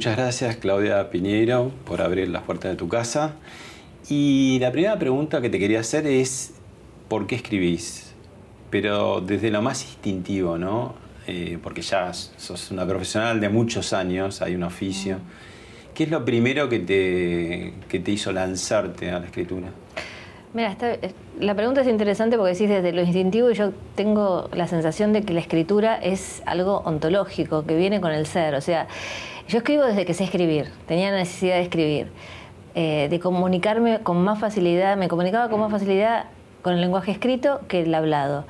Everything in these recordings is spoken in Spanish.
Muchas gracias Claudia Piñeiro por abrir las puertas de tu casa. Y la primera pregunta que te quería hacer es, ¿por qué escribís? Pero desde lo más instintivo, ¿no? Eh, porque ya sos una profesional de muchos años, hay un oficio. ¿Qué es lo primero que te, que te hizo lanzarte a la escritura? Mira, eh, la pregunta es interesante porque decís desde lo instintivo y yo tengo la sensación de que la escritura es algo ontológico, que viene con el ser. O sea, yo escribo desde que sé escribir, tenía la necesidad de escribir, eh, de comunicarme con más facilidad, me comunicaba con más facilidad con el lenguaje escrito que el hablado.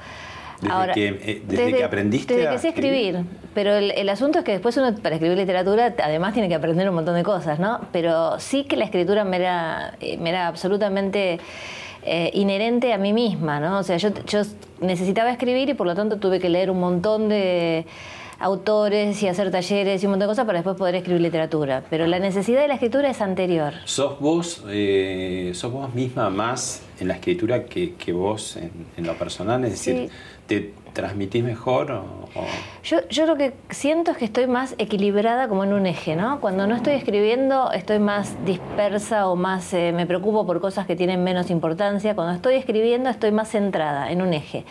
Desde, Ahora, que, eh, desde, que aprendiste desde que sé escribir, pero el, asunto es que después uno para escribir literatura además tiene que aprender un montón de cosas, ¿no? Pero sí que la escritura me era, eh, me era absolutamente inherente a mí misma, ¿no? O sea, yo, yo necesitaba escribir y por lo tanto tuve que leer un montón de autores y hacer talleres y un montón de cosas para después poder escribir literatura. Pero la necesidad de la escritura es anterior. ¿Sos vos, eh, sos vos misma más en la escritura que, vos en, lo personal? Es decir, ¿te transmitís mejor? O, Yo, yo lo que siento es que estoy más equilibrada como en un eje, ¿no? Cuando no estoy escribiendo estoy más dispersa o más eh, me preocupo por cosas que tienen menos importancia. Cuando estoy escribiendo estoy más centrada en un eje.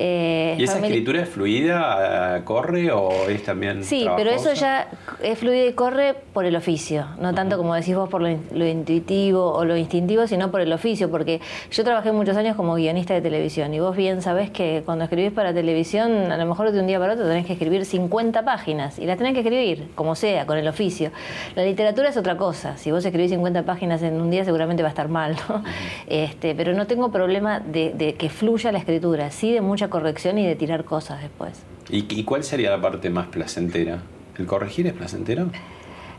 Eh, ¿Y esa escritura es fluida, corre o es también Sí, pero eso ya es fluida y corre por el oficio, no tanto como decís vos por lo, intuitivo o lo instintivo, sino por el oficio, porque yo trabajé muchos años como guionista de televisión y vos bien sabés que cuando escribís para televisión, a lo mejor de un día para otro tenés que escribir 50 páginas y las tenés que escribir, como sea, con el oficio. La literatura es otra cosa, si vos escribís 50 páginas en un día seguramente va a estar mal, ¿no? este, pero no tengo problema de, de que fluya la escritura, sí de mucha corrección y de tirar cosas después. ¿Y, cuál sería la parte más placentera? ¿El corregir es placentero?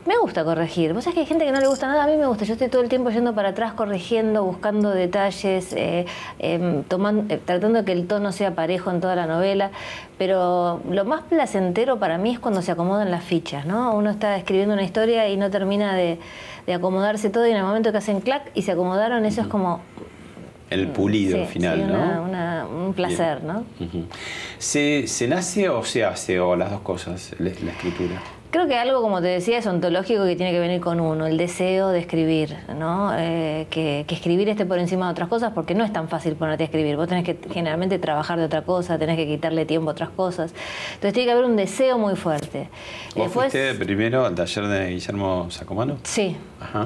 Me gusta corregir. Vos sabés que hay gente que no le gusta nada. A mí me gusta. Yo estoy todo el tiempo yendo para atrás, corrigiendo, buscando detalles, eh, em, tomando, eh, tratando de que el tono sea parejo en toda la novela. Pero lo más placentero para mí es cuando se acomodan las fichas, ¿no? Uno está escribiendo una historia y no termina de, acomodarse todo y en el momento que hacen clac y se acomodaron, eso es como el pulido al final, ¿no? un placer, ¿no? ¿Se, ¿Se, nace o se hace, o las dos cosas, la escritura? Creo que algo, como te decía, es ontológico que tiene que venir con uno, el deseo de escribir, ¿no? Eh, que, escribir esté por encima de otras cosas, porque no es tan fácil ponerte a escribir. Vos tenés que generalmente trabajar de otra cosa, tenés que quitarle tiempo a otras cosas. Entonces tiene que haber un deseo muy fuerte. ¿Vos Después, fuiste primero al taller de Guillermo Sacomano? Sí.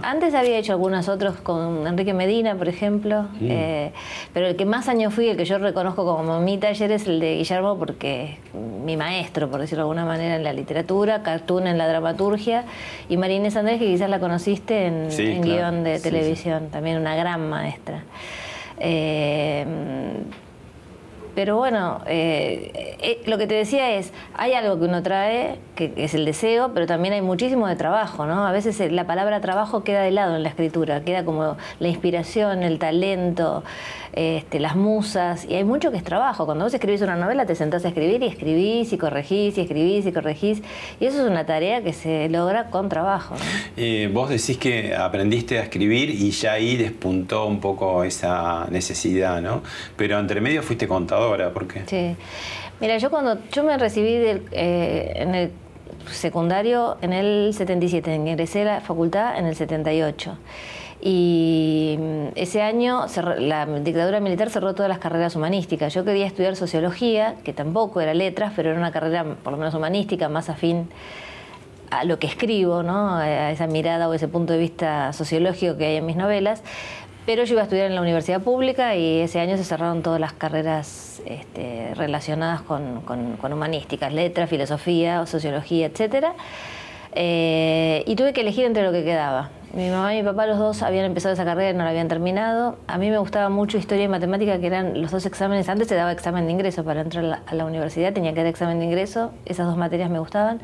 Antes había hecho algunos otros con Enrique Medina, por ejemplo, mm. eh, pero el que más años fui, el que yo reconozco como mi taller es el de Guillermo, porque mi maestro, por decirlo de alguna manera, en la literatura, en la dramaturgia, y María Inés Andrés, que quizás la conociste en, guion de televisión, también una gran maestra. Eh, pero bueno, eh, eh, lo que te decía es, hay algo que uno trae, que, es el deseo, pero también hay muchísimo de trabajo, ¿no? A veces la palabra trabajo queda de lado en la escritura, queda como la inspiración, el talento, este, las musas, y hay mucho que es trabajo. Cuando vos escribís una novela te sentás a escribir y escribís y corregís y escribís y corregís, y eso es una tarea que se logra con trabajo. Eh, vos decís que aprendiste a escribir y ya ahí despuntó un poco esa necesidad, ¿no? Pero entre medio fuiste contadora, ¿por qué? Sí. Mira, yo cuando yo me recibí eh, en el secundario en el 77, ingresé a la facultad en el 78. Y mm, ese año la dictadura militar cerró todas las carreras humanísticas. Yo quería estudiar sociología, que tampoco era letras, pero era una carrera por lo menos humanística, más afín a lo que escribo, ¿no? a esa mirada o ese punto de vista sociológico que hay en mis novelas. Pero yo iba a estudiar en la universidad pública y ese año se cerraron todas las carreras este, relacionadas con, con humanísticas, letras, filosofía, sociología, etcétera. Eh, y tuve que elegir entre lo que quedaba. Mi mamá y mi papá, los dos, habían empezado esa carrera y no la habían terminado. A mí me gustaba mucho historia y matemática, que eran los dos exámenes. Antes se daba examen de ingreso para entrar a la, universidad, tenía que dar examen de ingreso. Esas dos materias me gustaban.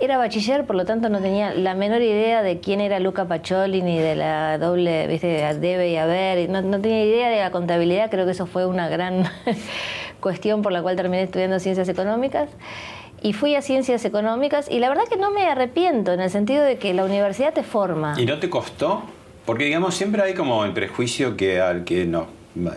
Era bachiller, por lo tanto no tenía la menor idea de quién era Luca Pacholi ni de la doble, viste, debe y haber. No, no tenía idea de la contabilidad, creo que eso fue una gran cuestión por la cual terminé estudiando ciencias económicas y fui a ciencias económicas y la verdad que no me arrepiento en el sentido de que la universidad te forma. ¿Y no te costó? Porque digamos, siempre hay como el prejuicio que al que no,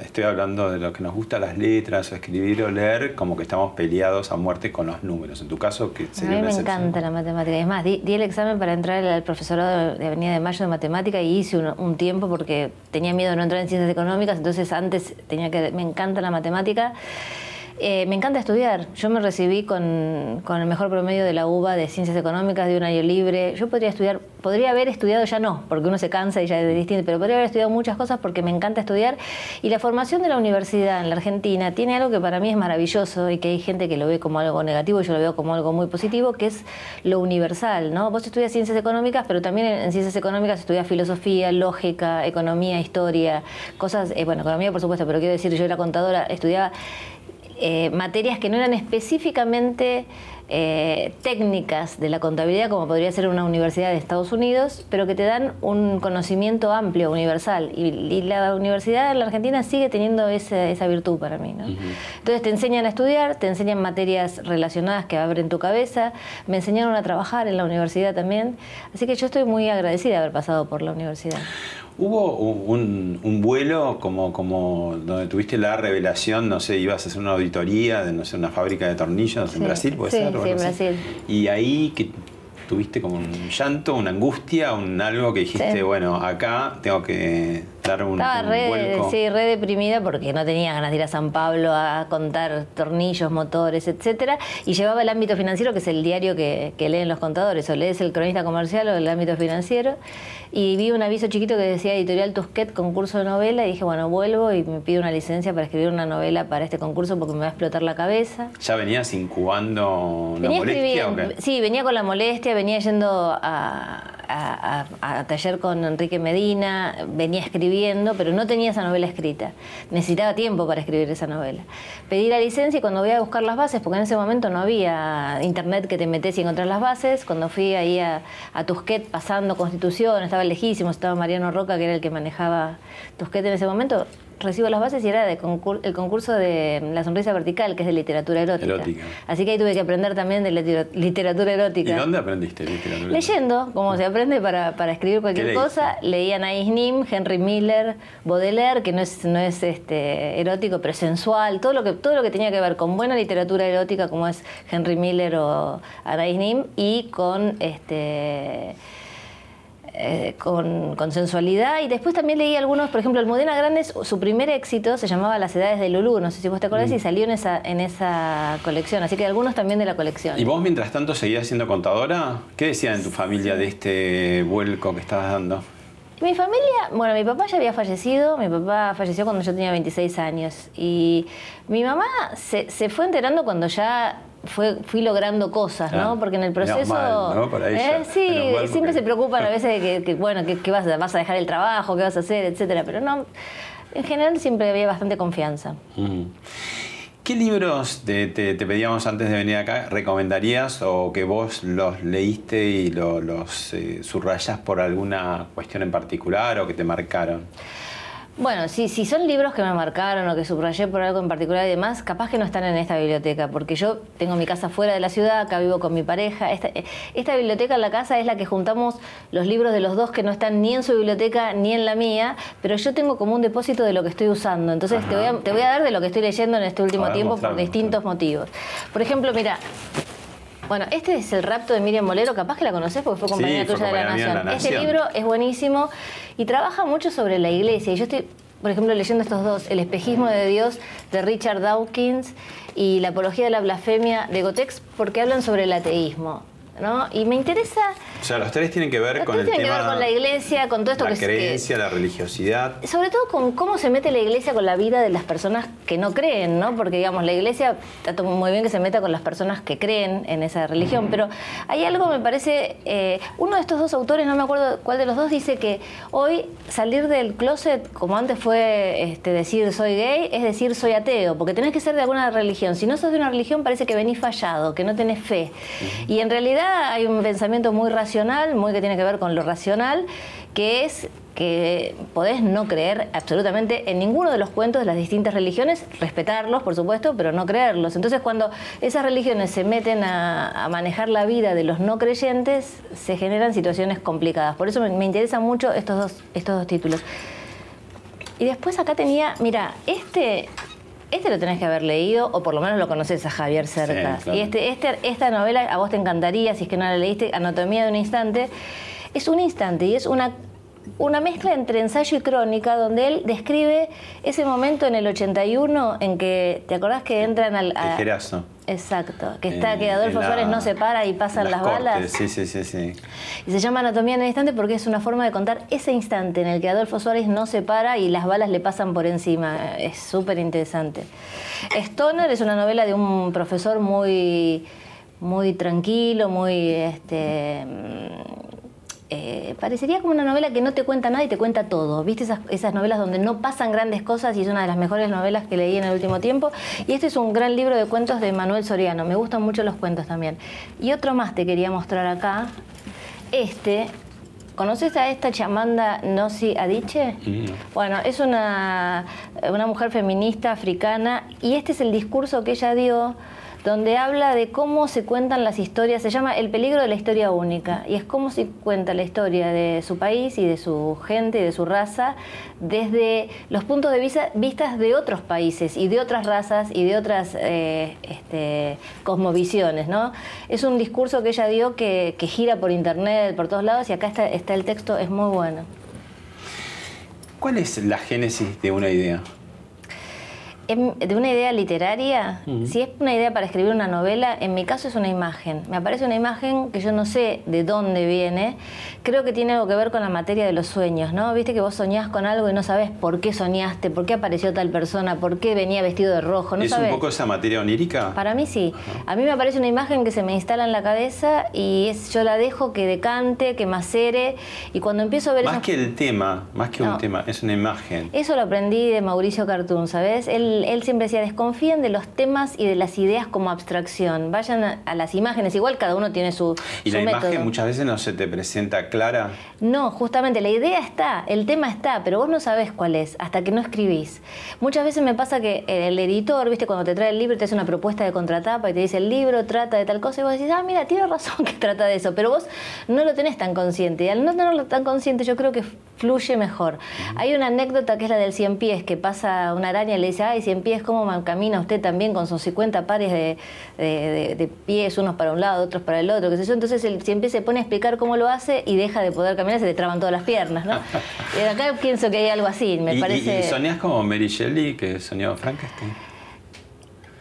estoy hablando de lo que nos gusta las letras o escribir o leer, como que estamos peleados a muerte con los números. En tu caso, ¿qué sería A mí me encanta la matemática. Es más, di, el examen para entrar al profesorado de Avenida de Mayo de Matemática y hice un, tiempo porque tenía miedo de no entrar en ciencias económicas, entonces antes tenía que... Me encanta la matemática. Eh, me encanta estudiar. Yo me recibí con, el mejor promedio de la UBA de Ciencias Económicas de un año libre. Yo podría estudiar, podría haber estudiado, ya no, porque uno se cansa y ya es distinto, pero podría haber estudiado muchas cosas porque me encanta estudiar. Y la formación de la universidad en la Argentina tiene algo que para mí es maravilloso y que hay gente que lo ve como algo negativo yo lo veo como algo muy positivo, que es lo universal. ¿no? Vos estudias Ciencias Económicas, pero también en, Ciencias Económicas estudias filosofía, lógica, economía, historia, cosas, eh, bueno, economía por supuesto, pero quiero decir, yo era contadora, estudiaba eh, materias que no eran específicamente eh, técnicas de la contabilidad, como podría ser una universidad de Estados Unidos, pero que te dan un conocimiento amplio, universal. Y, la universidad en la Argentina sigue teniendo esa, virtud para mí. Entonces te enseñan a estudiar, te enseñan materias relacionadas que abren tu cabeza, me enseñaron a trabajar en la universidad también. Así que yo estoy muy agradecida de haber pasado por la universidad. ¿Hubo un, vuelo como, como donde tuviste la revelación, no sé, ibas a hacer una auditoría de, no sé, una fábrica de tornillos en Brasil, puede sí, ser? Sí, en Brasil. Y ahí que tuviste como un llanto, una angustia, un algo que dijiste, bueno, acá tengo que dar un, Estaba re, Sí, re deprimida porque no tenía ganas de ir a San Pablo a contar tornillos, motores, etcétera, y llevaba el ámbito financiero, que es el diario que, que leen los contadores, o lees el cronista comercial o el ámbito financiero, y vi un aviso chiquito que decía Editorial Tusquet, concurso de novela, y dije, bueno, vuelvo y me pido una licencia para escribir una novela para este concurso porque me va a explotar la cabeza. ¿Ya venías incubando la molestia o qué? Sí, venía con la molestia, venía yendo a, a, taller con Enrique Medina, venía escribiendo, pero no tenía esa novela escrita. Necesitaba tiempo para escribir esa novela. Pedí la licencia y cuando voy a buscar las bases, porque en ese momento no había internet que te metes y encontrás las bases, cuando fui ahí a, a Tusquet pasando Constitución, estaba lejísimo, estaba Mariano Roca, que era el que manejaba Tusquet en ese momento, recibo las bases y era de el concurso de La Sonrisa Vertical, que es de literatura erótica. Así que ahí tuve que aprender también de literatura erótica. ¿Y dónde aprendiste literatura Leyendo, como se aprende para, para escribir cualquier cosa. Leía Anais Nim, Henry Miller, Baudelaire, que no es, no es este, erótico, pero sensual. Todo lo, que, todo lo que tenía que ver con buena literatura erótica, como es Henry Miller o Anais Nim, y con... este eh, con, sensualidad. Y después también leí algunos, por ejemplo, el Modena Grande, su primer éxito se llamaba Las Edades de Lulú, no sé si vos te acordás, y mm. salió en esa, en esa colección. Así que algunos también de la colección. ¿Y vos mientras tanto seguías siendo contadora? ¿Qué decían en tu familia de este vuelco que estabas dando? Mi familia, bueno, mi papá ya había fallecido, mi papá falleció cuando yo tenía 26 años y mi mamá se, se fue enterando cuando ya fue, fui logrando cosas, ¿no? Ah, Porque en el proceso... eh, sí, siempre se preocupan a veces de que, bueno, que, vas, vas, a dejar el trabajo, qué vas a hacer, etcétera, pero no, en general siempre había bastante confianza. ¿Qué libros te, pedíamos antes de venir acá recomendarías o que vos los leíste y los eh, subrayas por alguna cuestión en particular o que te marcaron? Bueno, si, si son libros que me marcaron o que subrayé por algo en particular y demás, capaz que no están en esta biblioteca, porque yo tengo mi casa fuera de la ciudad, acá vivo con mi pareja. Esta, esta biblioteca en la casa es la que juntamos los libros de los dos que no están ni en su biblioteca ni en la mía, pero yo tengo como un depósito de lo que estoy usando. Entonces te voy, a, te voy, a, dar de lo que estoy leyendo en este último tiempo por distintos motivos. Por ejemplo, mira, bueno, este es El rapto de Miriam Molero, capaz que la conoces porque fue compañera tuya de la Nación. Este libro es buenísimo y trabaja mucho sobre la iglesia. Y yo estoy, por ejemplo, leyendo estos dos, El espejismo de Dios de Richard Dawkins y La apología de la blasfemia de Gotex, porque hablan sobre el ateísmo. ¿No? Y me interesa... O sea, los tres tienen que ver con el tienen que ver con la iglesia, con todo esto la que... La creencia, la religiosidad. Sobre todo con cómo se mete la iglesia con la vida de las personas que no creen, ¿no? Porque, digamos, la iglesia está muy bien que se meta con las personas que creen en esa religión, pero hay algo, me parece... Eh, uno de estos dos autores, no me acuerdo cuál de los dos, dice que hoy salir del closet, como antes fue este, decir soy gay, es decir soy ateo, porque tenés que ser de alguna religión. Si no sos de una religión, parece que venís fallado, que no tenés fe. Y en realidad hay un pensamiento muy racional, muy que tiene que ver con lo racional, que es que podés no creer absolutamente en ninguno de los cuentos de las distintas religiones, respetarlos, por supuesto, pero no creerlos. Entonces, cuando esas religiones se meten a, manejar la vida de los no creyentes, se generan situaciones complicadas. Por eso me, me interesan mucho estos dos, estos dos títulos. Y después acá tenía, mira, este este lo tenés que haber leído, o por lo menos lo conoces a Javier Cercas. Y este, este, esta novela a vos te encantaría, si es que no la leíste, Anatomía de un instante. Es un instante y es una una mezcla entre ensayo y crónica donde él describe ese momento en el 81 en que, ¿te acordás que entran al... A, Exacto, que está, que Adolfo Suárez no se para y pasan las, balas. Sí, sí, sí, sí. Y se llama Anatomía en el instante porque es una forma de contar ese instante en el que Adolfo Suárez no se para y las balas le pasan por encima. Es súper interesante. Stoner es una novela de un profesor muy muy tranquilo, muy este, eh, parecería como una novela que no te cuenta nada y te cuenta todo. ¿Viste esas, novelas donde no pasan grandes cosas y es una de las mejores novelas que leí en el último tiempo? Y este es un gran libro de cuentos de Manuel Soriano. Me gustan mucho los cuentos también. Y otro más te quería mostrar acá. Este, ¿Conoces a esta chamanda Nosi Adiche? Mm. Bueno, es una, una mujer feminista africana y este es el discurso que ella dio donde habla de cómo se cuentan las historias, se llama El peligro de la historia única, y es cómo se cuenta la historia de su país y de su gente y de su raza desde los puntos de vista vistas de otros países y de otras razas y de otras eh, este, cosmovisiones. ¿no? Es un discurso que ella dio que, gira por internet, por todos lados, y acá está, está el texto, es muy bueno. ¿Cuál es la génesis de una idea? De una idea literaria, si es una idea para escribir una novela, en mi caso es una imagen. Me aparece una imagen que yo no sé de dónde viene. Creo que tiene algo que ver con la materia de los sueños, ¿no? Viste que vos soñás con algo y no sabes por qué soñaste, por qué apareció tal persona, por qué venía vestido de rojo. ¿no ¿Es un poco esa materia onírica? Para mí sí. A mí me aparece una imagen que se me instala en la cabeza y es, yo la dejo que decante, que macere y cuando empiezo a ver... Más que el tema, más que un tema, es una imagen. Eso lo aprendí de Mauricio Cartún, ¿sabes? Él él, siempre decía, desconfíen de los temas y de las ideas como abstracción, vayan a, las imágenes, igual cada uno tiene su... ¿Y la imagen muchas veces no se te presenta clara? No, justamente, la idea está, el tema está, pero vos no sabés cuál es hasta que no escribís. Muchas veces me pasa que el editor, viste, cuando te trae el libro, te hace una propuesta de contratapa y te dice, el libro trata de tal cosa, y vos decís, ah, mira, tiene razón que trata de eso, pero vos no lo tenés tan consciente. Y al no tenerlo tan consciente, yo creo que fluye mejor. Hay una anécdota que es la del cien pies, que pasa una araña y le dice, ay, cien pies, ¿cómo camina usted también con sus 50 pares de, pies, unos para un lado, otros para el otro, qué sé yo? Entonces el cien pies se pone a explicar cómo lo hace y deja de poder caminar, se le traban todas las piernas, ¿no? y acá pienso que hay algo así, me parece... ¿Y, soñás como Mary Shelley, que soñó Frankenstein?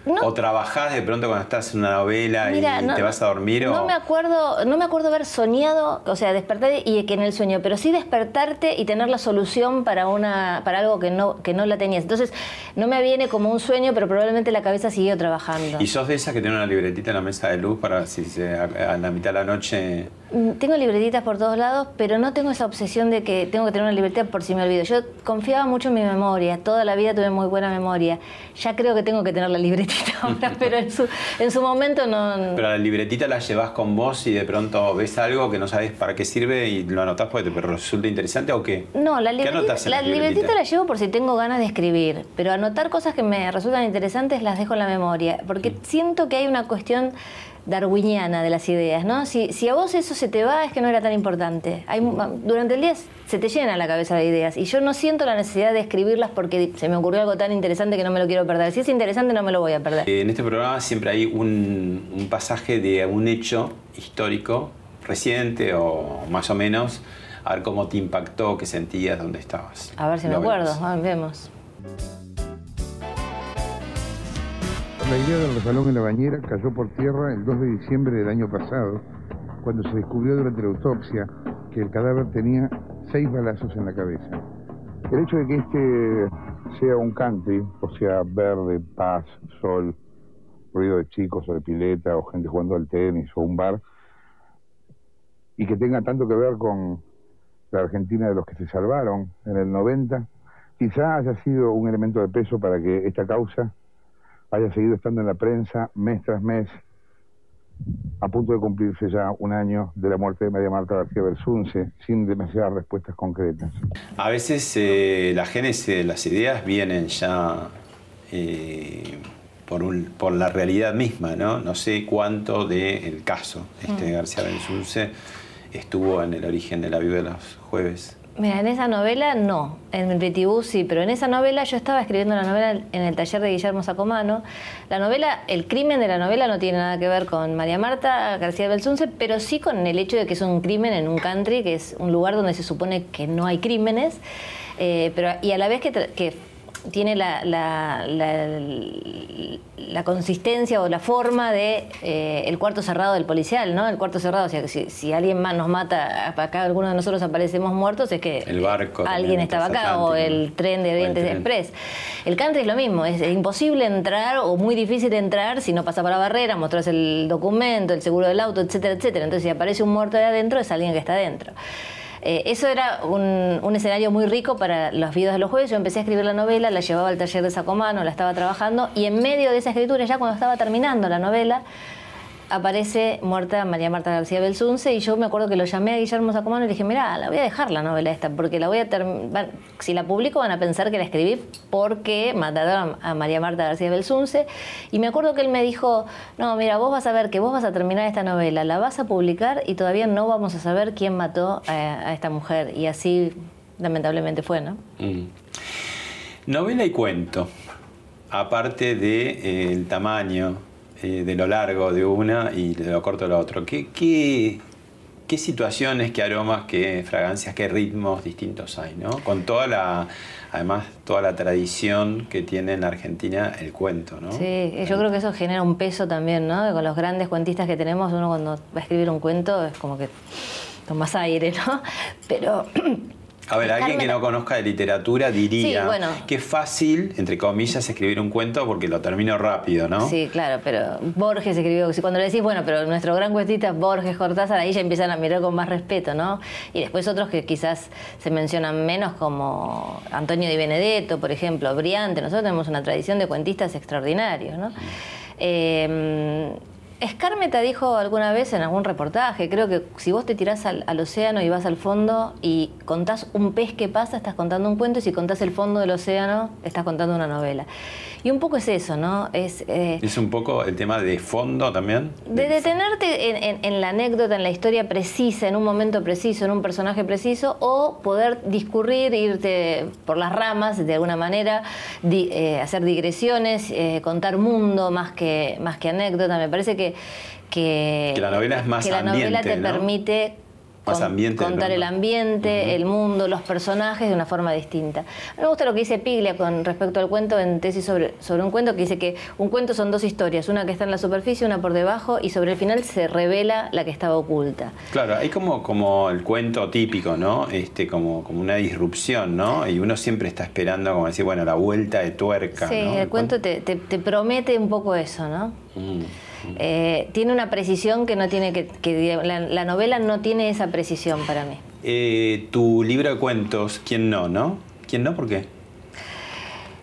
¿O trabajás de pronto cuando estás en una novela y te vas a dormir? No me acuerdo, no me acuerdo haber soñado, o sea, despertar y que en el sueño, pero sí despertarte y tener la solución para una, para algo que no, que no la tenías. Entonces, no me viene como un sueño, pero probablemente la cabeza siguió trabajando. ¿Y sos de esas que tiene una libretita en la mesa de luz para si se, a la mitad de la noche Mm, tengo libretitas por todos lados, pero no tengo esa obsesión de que tengo que tener una libretita por si me olvido. Yo confiaba mucho en mi memoria, toda la vida tuve muy buena memoria. Ya creo que tengo que tener la libretita ahora, pero en su, en su momento no... Pero la libretita la llevas con vos y de pronto ves algo que no sabes para qué sirve y lo anotás porque te resulta interesante o qué? No, la, libretita, la, libretita la llevo por si tengo ganas de escribir, pero anotar cosas que me resultan interesantes las dejo en la memoria, porque mm. siento que hay una cuestión darwiniana de las ideas, ¿no? Si, si, a vos eso se te va, es que no era tan importante. Hay, durante el día se te llena la cabeza de ideas y yo no siento la necesidad de escribirlas porque se me ocurrió algo tan interesante que no me lo quiero perder. Si es interesante, no me lo voy a perder. En este programa siempre hay un, un pasaje de un hecho histórico reciente o más o menos, a ver cómo te impactó, qué sentías, dónde estabas. A ver si me acuerdo, vemos. La idea del resbalón en la bañera cayó por tierra el 2 de diciembre del año pasado, cuando se descubrió durante la autopsia que el cadáver tenía seis balazos en la cabeza. El hecho de que este sea un country, o sea, verde, paz, sol, ruido de chicos o de pileta o gente jugando al tenis o un bar, y que tenga tanto que ver con la Argentina de los que se salvaron en el 90, quizá haya sido un elemento de peso para que esta causa haya seguido estando en la prensa mes tras mes a punto de cumplirse ya un año de la muerte de María Marta García Bersunce, sin demasiadas respuestas concretas. A veces eh, la génesis de las ideas vienen ya eh, por, por, la realidad misma, ¿no? No sé cuánto del caso este, mm. García Bersunce estuvo en el origen de la vida de los jueves. Mira, en esa novela no, en el sí, pero en esa novela yo estaba escribiendo la novela en el taller de Guillermo Sacomano. La novela, el crimen de la novela no tiene nada que ver con María Marta García Belsunce, pero sí con el hecho de que es un crimen en un country, que es un lugar donde se supone que no hay crímenes, eh, pero, y a la vez que, que tiene la, la, la, consistencia o la forma de eh, el cuarto cerrado del policial, ¿no? El cuarto cerrado, o sea, si, si alguien más nos mata, acá alguno de nosotros aparecemos muertos, es que el barco alguien estaba acá o el tren de Oriente Express. El country es lo mismo, es imposible entrar o muy difícil entrar si no pasa por la barrera, mostras el documento, el seguro del auto, etcétera, etcétera. Entonces, si aparece un muerto de adentro, es alguien que está adentro. Eh, eso era un, escenario muy rico para los videos de los jueves. Yo empecé a escribir la novela, la llevaba al taller de Sacomano, la estaba trabajando y en medio de esa escritura, ya cuando estaba terminando la novela, aparece muerta María Marta García Belsunce y yo me acuerdo que lo llamé a Guillermo Sacomano y le dije, mira, la voy a dejar la novela esta, porque la voy a si la publico van a pensar que la escribí porque mataron a María Marta García Belsunce. Y me acuerdo que él me dijo, no, mira, vos vas a ver que vos vas a terminar esta novela, la vas a publicar y todavía no vamos a saber quién mató a, esta mujer. Y así lamentablemente fue, ¿no? Mm. Novela y cuento, aparte del de, eh, tamaño eh, de lo largo de una y de lo corto de lo otro. ¿Qué, qué, situaciones, qué aromas, qué fragancias, qué ritmos distintos hay, ¿no? Con toda la, además, toda la tradición que tiene en la Argentina el cuento, ¿no? Sí, yo creo que eso genera un peso también, ¿no? Con los grandes cuentistas que tenemos, uno cuando va a escribir un cuento es como que más aire, ¿no? Pero a ver, alguien que no conozca de literatura diría que es fácil, entre comillas, escribir un cuento porque lo termino rápido, ¿no? Sí, claro, pero Borges escribió, cuando le decís, bueno, pero nuestro gran cuentista Borges, Cortázar, ahí ya empiezan a mirar con más respeto, ¿no? Y después otros que quizás se mencionan menos, como Antonio Di Benedetto, por ejemplo, Briante. Nosotros tenemos una tradición de cuentistas extraordinarios, ¿no? Eh, Escármeta dijo alguna vez en algún reportaje, creo que si vos te tirás al, océano y vas al fondo y contás un pez que pasa, estás contando un cuento, y si contás el fondo del océano, estás contando una novela. Y un poco es eso, ¿no? Es, eh, es un poco el tema de fondo también. De detenerte en, la anécdota, en la historia precisa, en un momento preciso, en un personaje preciso, o poder discurrir, irte por las ramas de alguna manera, eh, hacer digresiones, eh, contar mundo más que, más que anécdota. Me parece que, que, la novela es más que la novela te permite contar el ambiente, el mundo, los personajes de una forma distinta. Me gusta lo que dice Piglia con respecto al cuento en tesis sobre, sobre un cuento, que dice que un cuento son dos historias, una que está en la superficie, una por debajo, y sobre el final se revela la que estaba oculta. Claro, hay como, como el cuento típico, ¿no? Este, como, como una disrupción, ¿no? Y uno siempre está esperando, como decir, bueno, la vuelta de tuerca. Sí, el, cuento te, te, promete un poco eso, ¿no? Mm. Eh, tiene una precisión que no tiene que, la, novela no tiene esa precisión para mí. Eh, tu libro de cuentos, ¿quién no, no? ¿Quién no? ¿Por qué?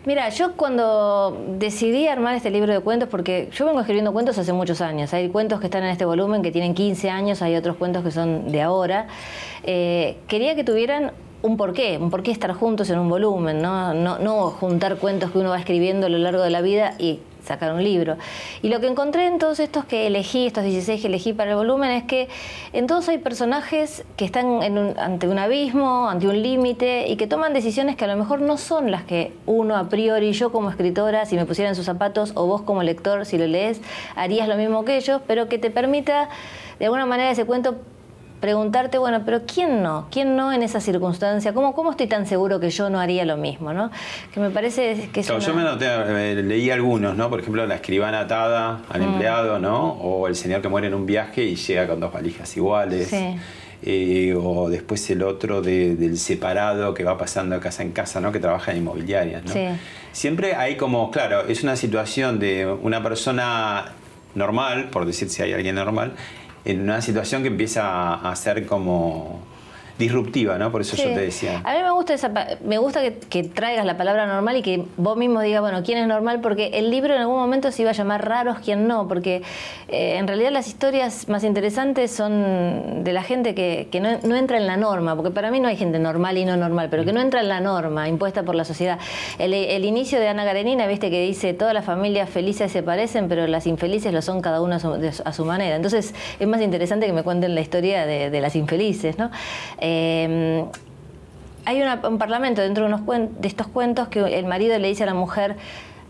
Mira, yo cuando decidí armar este libro de cuentos, porque yo vengo escribiendo cuentos hace muchos años, hay cuentos que están en este volumen que tienen 15 años, hay otros cuentos que son de ahora, eh, quería que tuvieran un porqué, un porqué estar juntos en un volumen, ¿no? No, no juntar cuentos que uno va escribiendo a lo largo de la vida y sacar un libro. Y lo que encontré en todos estos que elegí, estos 16 que elegí para el volumen, es que en todos hay personajes que están ante un abismo, ante un límite y que toman decisiones que a lo mejor no son las que uno a priori, yo como escritora, si me pusiera en sus zapatos, o vos como lector, si lo lees, harías lo mismo que ellos, pero que te permita de alguna manera ese cuento preguntarte, bueno, pero ¿quién no? ¿Quién no en esa circunstancia? ¿Cómo, cómo estoy tan seguro que yo no haría lo mismo? ¿no? Que me parece que es Yo me noté, eh, leí algunos, ¿no? Por ejemplo, la escribana atada al mm. empleado, ¿no? O el señor que muere en un viaje y llega con dos valijas iguales. Eh, o después el otro del separado que va pasando de casa en casa, ¿no? Que trabaja en inmobiliarias, ¿no? Siempre hay como, claro, es una situación de una persona normal, por decir si hay alguien normal, en una situación que empieza a ser como disruptiva, ¿no? Por eso yo te decía. A mí me gusta esa, me gusta que, traigas la palabra normal y que vos mismo digas, bueno, quién es normal, porque el libro en algún momento se iba a llamar raros, quién no, porque eh, en realidad las historias más interesantes son de la gente que, no, entra en la norma, porque para mí no hay gente normal y no normal, pero que no entra en la norma impuesta por la sociedad. El, inicio de Ana Karenina, viste que dice, todas las familias felices se parecen, pero las infelices lo son cada una a su, manera. Entonces es más interesante que me cuenten la historia de, las infelices, ¿no? Eh, hay un parlamento dentro de, unos de estos cuentos que el marido le dice a la mujer,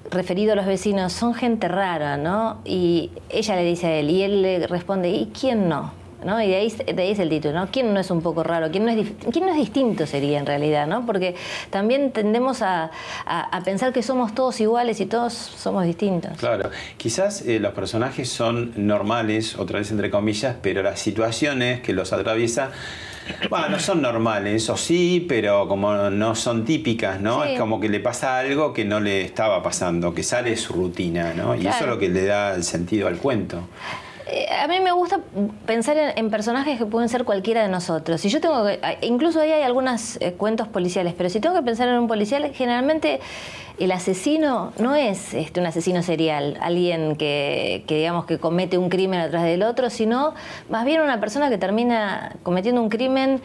referido a los vecinos, son gente rara, ¿no? Y ella le dice a él, y él le responde, ¿y quién no? ¿No? Y de ahí, de ahí, es el título, ¿no? ¿Quién no es un poco raro? ¿Quién no es, ¿quién no es distinto sería en realidad, ¿no? Porque también tendemos a, pensar que somos todos iguales y todos somos distintos. Claro, quizás eh, los personajes son normales, otra vez entre comillas, pero las situaciones que los atraviesa bueno, no son normales, o sí, pero como no son típicas, ¿no? Es como que le pasa algo que no le estaba pasando, que sale de su rutina, ¿no? Y eso es lo que le da el sentido al cuento. Eh, a mí me gusta pensar en, personajes que pueden ser cualquiera de nosotros. Si yo tengo incluso ahí hay algunos eh, cuentos policiales, pero si tengo que pensar en un policial, generalmente el asesino no es este, un asesino serial, alguien que, digamos que comete un crimen atrás del otro, sino más bien una persona que termina cometiendo un crimen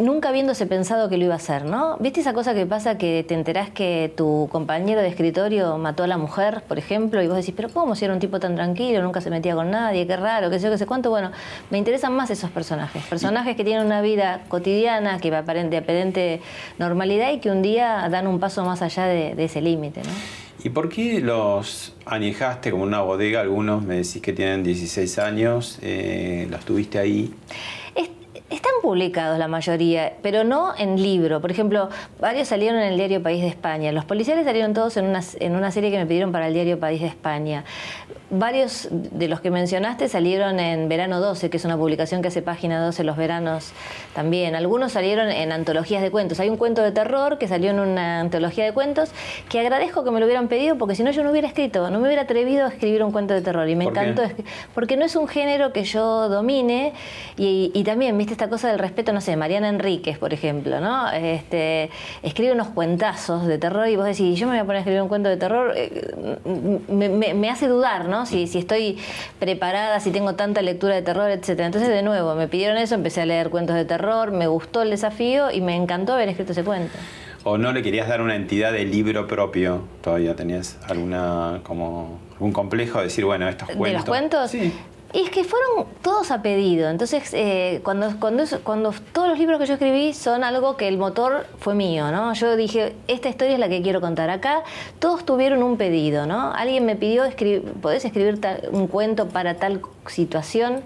nunca habiéndose pensado que lo iba a hacer, ¿no? ¿Viste esa cosa que pasa que te enterás que tu compañero de escritorio mató a la mujer, por ejemplo, y vos decís, pero ¿cómo si era un tipo tan tranquilo, nunca se metía con nadie, qué raro, qué sé yo, qué sé cuánto? Bueno, me interesan más esos personajes, personajes que tienen una vida cotidiana, que aparente, aparente normalidad y que un día dan un paso más allá de, ese límite, ¿no? ¿Y por qué los anejaste como una bodega? Algunos me decís que tienen 16 años, eh, los tuviste ahí. Están publicados la mayoría, pero no en libro. Por ejemplo, varios salieron en el diario País de España. Los policiales salieron todos en una, en una serie que me pidieron para el diario País de España. Varios de los que mencionaste salieron en Verano 12, que es una publicación que hace página 12 los veranos también. Algunos salieron en antologías de cuentos. Hay un cuento de terror que salió en una antología de cuentos que agradezco que me lo hubieran pedido porque si no yo no hubiera escrito, no me hubiera atrevido a escribir un cuento de terror. Y me encantó, porque no es un género que yo domine y, y también, viste, esta cosa del respeto, no sé, Mariana Enríquez, por ejemplo, ¿no? Este, escribe unos cuentazos de terror y vos decís, yo me voy a poner a escribir un cuento de terror, eh, me, hace dudar, ¿no? Si, si estoy preparada, si tengo tanta lectura de terror, etcétera. Entonces, de nuevo, me pidieron eso, empecé a leer cuentos de terror, me gustó el desafío y me encantó haber escrito ese cuento. ¿O no le querías dar una entidad de libro propio? ¿Todavía tenías alguna como algún complejo de decir, bueno, estos cuentos? ¿De los cuentos? Sí. Y es que fueron todos a pedido. Entonces, eh, cuando, cuando, cuando todos los libros que yo escribí son algo que el motor fue mío, ¿no? Yo dije, esta historia es la que quiero contar. Acá todos tuvieron un pedido, ¿no? Alguien me pidió, ¿podés escribir un cuento para tal situación?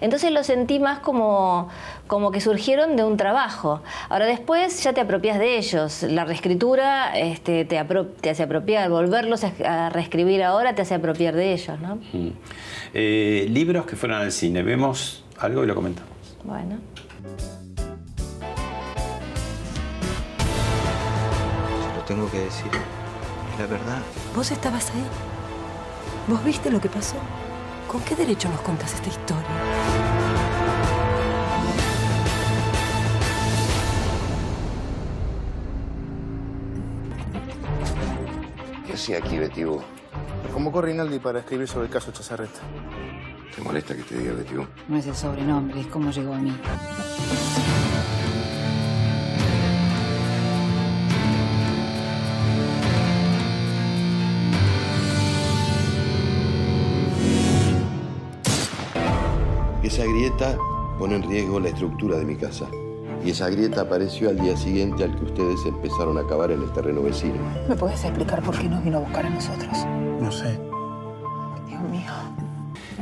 Entonces lo sentí más como, como que surgieron de un trabajo. Ahora después ya te apropias de ellos. La reescritura este, te, te hace apropiar. Volverlos a, reescribir ahora te hace apropiar de ellos, ¿no? Mm. Eh, libros que fueron al cine. Vemos algo y lo comentamos. Bueno. Se lo tengo que decir. Es la verdad. ¿Vos estabas ahí? ¿Vos viste lo que pasó? ¿Con qué derecho nos contas esta historia? ¿Qué hacía aquí, Betibu? Convocó Rinaldi para escribir sobre el caso Chazarreta. ¿Te molesta que te diga Betibu? No es el sobrenombre, es cómo llegó a mí. Esa grieta pone en riesgo la estructura de mi casa. Y esa grieta apareció al día siguiente al que ustedes empezaron a cavar en el terreno vecino. ¿Me puedes explicar por qué nos vino a buscar a nosotros? No sé.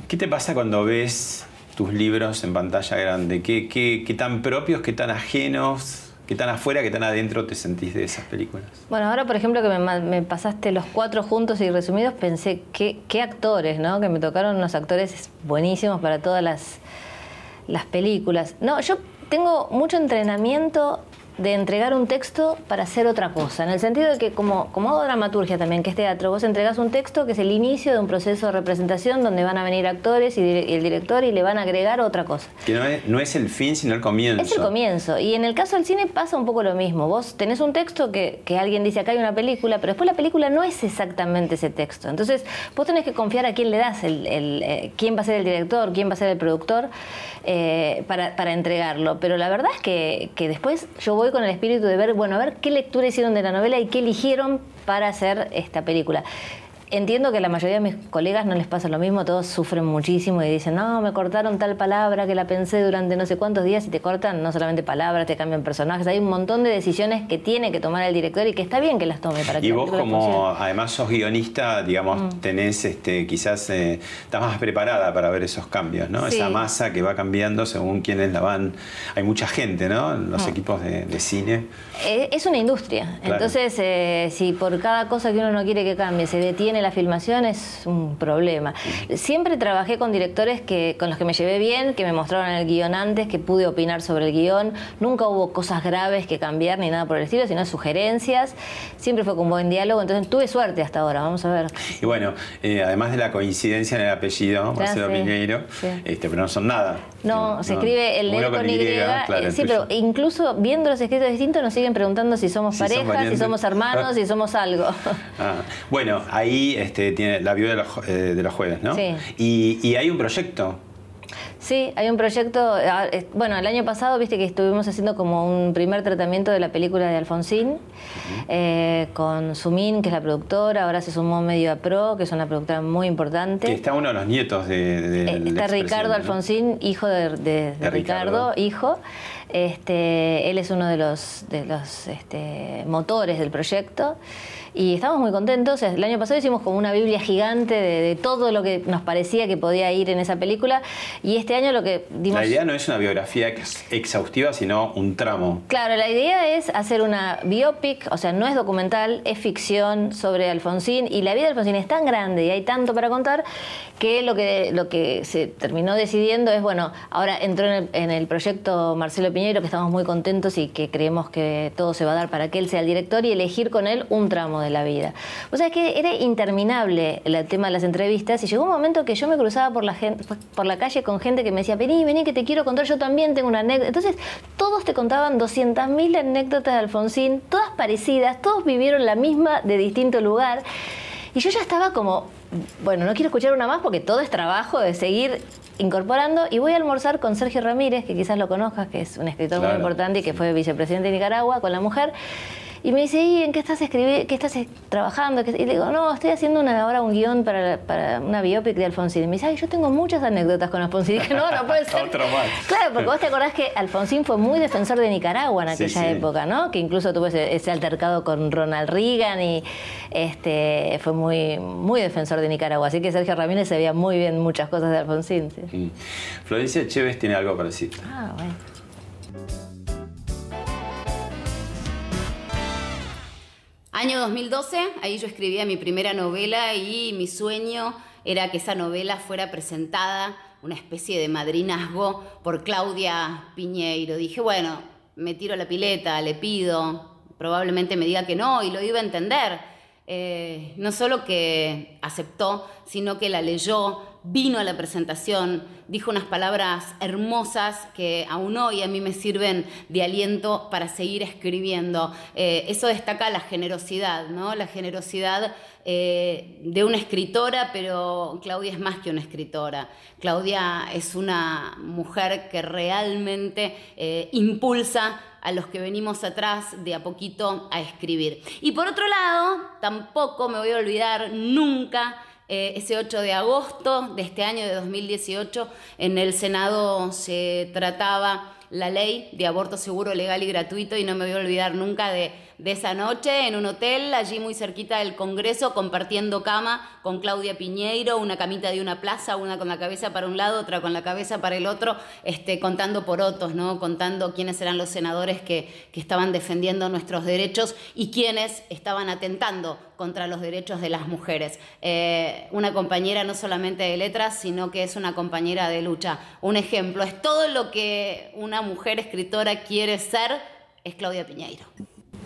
¿Qué te pasa cuando ves tus libros en pantalla grande? ¿Qué, tan propios, qué tan ajenos, qué tan afuera, qué tan adentro te sentís de esas películas? Bueno, ahora por ejemplo que me, pasaste los cuatro juntos y resumidos, pensé qué, actores, ¿no? Que me tocaron unos actores buenísimos para todas las películas. No, yo tengo mucho entrenamiento de entregar un texto para hacer otra cosa, en el sentido de que como, como hago dramaturgia también, que es teatro, vos entregás un texto que es el inicio de un proceso de representación donde van a venir actores y, el director y le van a agregar otra cosa. Que no es, no es, el fin, sino el comienzo. Es el comienzo. Y en el caso del cine pasa un poco lo mismo. Vos tenés un texto que, que alguien dice acá hay una película, pero después la película no es exactamente ese texto. Entonces vos tenés que confiar a quién le das, el, el eh, quién va a ser el director, quién va a ser el productor. Eh, para, para, entregarlo. Pero la verdad es que, que, después yo voy con el espíritu de ver, bueno, a ver qué lectura hicieron de la novela y qué eligieron para hacer esta película. Entiendo que a la mayoría de mis colegas no les pasa lo mismo, todos sufren muchísimo y dicen, no, me cortaron tal palabra que la pensé durante no sé cuántos días y te cortan no solamente palabras, te cambian personajes, hay un montón de decisiones que tiene que tomar el director y que está bien que las tome para que Y vos como además sos guionista, digamos, mm. tenés este, quizás, eh, estás más preparada para ver esos cambios, ¿no? Esa masa que va cambiando según quienes la van, hay mucha gente, ¿no? Los mm. equipos de, cine. Eh, es una industria, entonces eh, si por cada cosa que uno no quiere que cambie se detiene la filmación es un problema. Siempre trabajé con directores que, con los que me llevé bien, que me mostraron el guion antes, que pude opinar sobre el guion. Nunca hubo cosas graves que cambiar ni nada por el estilo, sino sugerencias. Siempre fue con buen diálogo, entonces tuve suerte hasta ahora, vamos a ver. Y bueno, eh, además de la coincidencia en el apellido, Marcelo Piñeiro, este, pero no son nada. No, se escribe el N con Y. Eh, sí, pero incluso viendo los escritos distintos nos siguen preguntando si somos pareja, si somos hermanos, si somos algo. Ah, bueno, ahí este, tiene la vio de los, eh, de los jueves, ¿no? Sí. Y, hay un proyecto. Sí, hay un proyecto. Ah, bueno, el año pasado, viste que estuvimos haciendo como un primer tratamiento de la película de Alfonsín eh, con Sumin, que es la productora. Ahora se sumó Medio a Pro, que es una productora muy importante. está uno de los nietos de. Eh, está Ricardo Alfonsín, hijo de, Ricardo, hijo. Este, él es uno de los, de los este, motores del proyecto y estamos muy contentos. El año pasado hicimos como una Biblia gigante de, todo lo que nos parecía que podía ir en esa película y este año lo que dimos... La idea no es una biografía exhaustiva, sino un tramo. Claro, la idea es hacer una biopic, o sea, no es documental, es ficción sobre Alfonsín y la vida de Alfonsín es tan grande y hay tanto para contar que lo que, lo que se terminó decidiendo es, bueno, ahora entró en el, en el proyecto Marcelo Piñero, que estamos muy contentos y que creemos que todo se va a dar para que él sea el director y elegir con él un tramo de la vida. O sea, que era interminable el tema de las entrevistas y llegó un momento que yo me cruzaba por la, gente, por la calle con gente que me decía, vení, vení, que te quiero contar, yo también tengo una anécdota. Entonces, todos te contaban 200.000 anécdotas de Alfonsín, todas parecidas, todos vivieron la misma de distinto lugar. Y yo ya estaba como, bueno, no quiero escuchar una más porque todo es trabajo de seguir incorporando y voy a almorzar con Sergio Ramírez, que quizás lo conozcas, que es un escritor muy importante y que fue vicepresidente de Nicaragua con la mujer. Y me dice, ¿y en qué estás escribiendo, qué estás trabajando? Y le digo, no, estoy haciendo una, ahora un guion para, para una biopic de Alfonsín. Y me dice, ay, yo tengo muchas anécdotas con Alfonsín. Y dije, no, no puede ser. Otro más. Claro, porque vos te acordás que Alfonsín fue muy defensor de Nicaragua en aquella época, ¿no? Que incluso tuvo ese, altercado con Ronald Reagan y este, fue muy, muy defensor de Nicaragua. Así que Sergio Ramírez sabía muy bien muchas cosas de Alfonsín. Mm. Florencia Chévez tiene algo para decir. Ah, bueno. Año 2012, ahí yo escribía mi primera novela y mi sueño era que esa novela fuera presentada, una especie de madrinazgo, por Claudia Piñeiro. Dije, bueno, me tiro la pileta, le pido, probablemente me diga que no y lo iba a entender. Eh, no solo que aceptó, sino que la leyó, vino a la presentación, dijo unas palabras hermosas que aún hoy a mí me sirven de aliento para seguir escribiendo. Eh, eso destaca la generosidad, ¿no? La generosidad eh, de una escritora, pero Claudia es más que una escritora. Claudia es una mujer que realmente eh, impulsa a los que venimos atrás de a poquito a escribir. Y por otro lado, tampoco me voy a olvidar nunca eh, ese 8 de agosto de este año de 2018 en el Senado se trataba la ley de aborto seguro, legal y gratuito y no me voy a olvidar nunca de de esa noche en un hotel, allí muy cerquita del Congreso, compartiendo cama con Claudia Piñeiro, una camita de una plaza, una con la cabeza para un lado, otra con la cabeza para el otro, este, contando porotos, ¿no? contando quiénes eran los senadores que, estaban defendiendo nuestros derechos y quiénes estaban atentando contra los derechos de las mujeres. Eh, una compañera no solamente de letras, sino que es una compañera de lucha. Un ejemplo, es todo lo que una mujer escritora quiere ser es Claudia Piñeiro.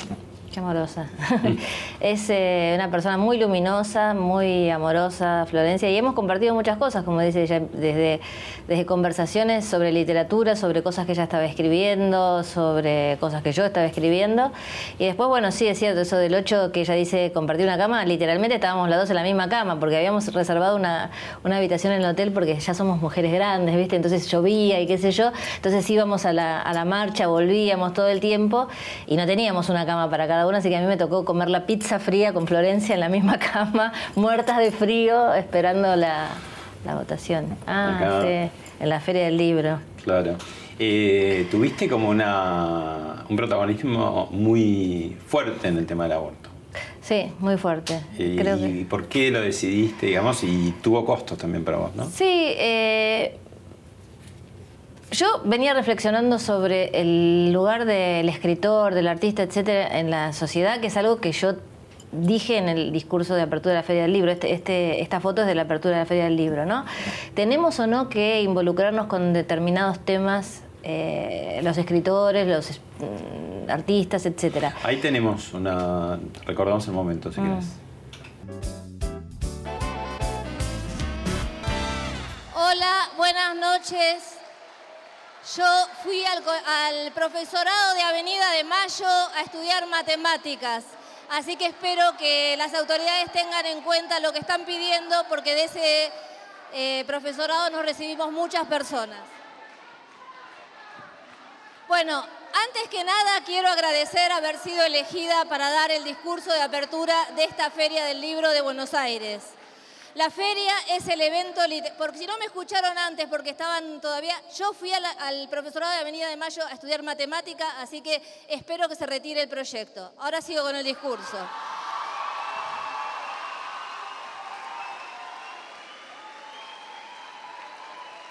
Thank you. Qué amorosa. es eh, una persona muy luminosa, muy amorosa, Florencia, y hemos compartido muchas cosas, como dice ella, desde, desde conversaciones sobre literatura, sobre cosas que ella estaba escribiendo, sobre cosas que yo estaba escribiendo. Y después, bueno, sí, es cierto, eso del 8 que ella dice compartir una cama, literalmente estábamos las dos en la misma cama, porque habíamos reservado una, una habitación en el hotel porque ya somos mujeres grandes, ¿viste? Entonces llovía y qué sé yo. Entonces íbamos a la, a la marcha, volvíamos todo el tiempo y no teníamos una cama para cada así que a mí me tocó comer la pizza fría con Florencia en la misma cama, muertas de frío, esperando la, votación. Ah, sí, en la Feria del Libro. Claro. Eh, tuviste como una, un protagonismo muy fuerte en el tema del aborto. Sí, muy fuerte. ¿Y, por qué lo decidiste, digamos? Y tuvo costos también para vos, ¿no? Sí, eh, yo venía reflexionando sobre el lugar del escritor, del artista, etcétera, en la sociedad, que es algo que yo dije en el discurso de apertura de la Feria del Libro, este, este, esta foto es de la apertura de la Feria del Libro, ¿no? ¿Tenemos o no que involucrarnos con determinados temas, eh, los escritores, los mm, artistas, etcétera? Ahí tenemos una... recordamos el momento, si mm. quieres. Hola, buenas noches. Yo fui al, profesorado de Avenida de Mayo a estudiar matemáticas, así que espero que las autoridades tengan en cuenta lo que están pidiendo porque de ese eh, profesorado nos recibimos muchas personas. Bueno, antes que nada quiero agradecer haber sido elegida para dar el discurso de apertura de esta Feria del Libro de Buenos Aires. La feria es el evento, porque si no me escucharon antes, porque estaban todavía, yo fui al, profesorado de Avenida de Mayo a estudiar matemática, así que espero que se retire el proyecto. Ahora sigo con el discurso.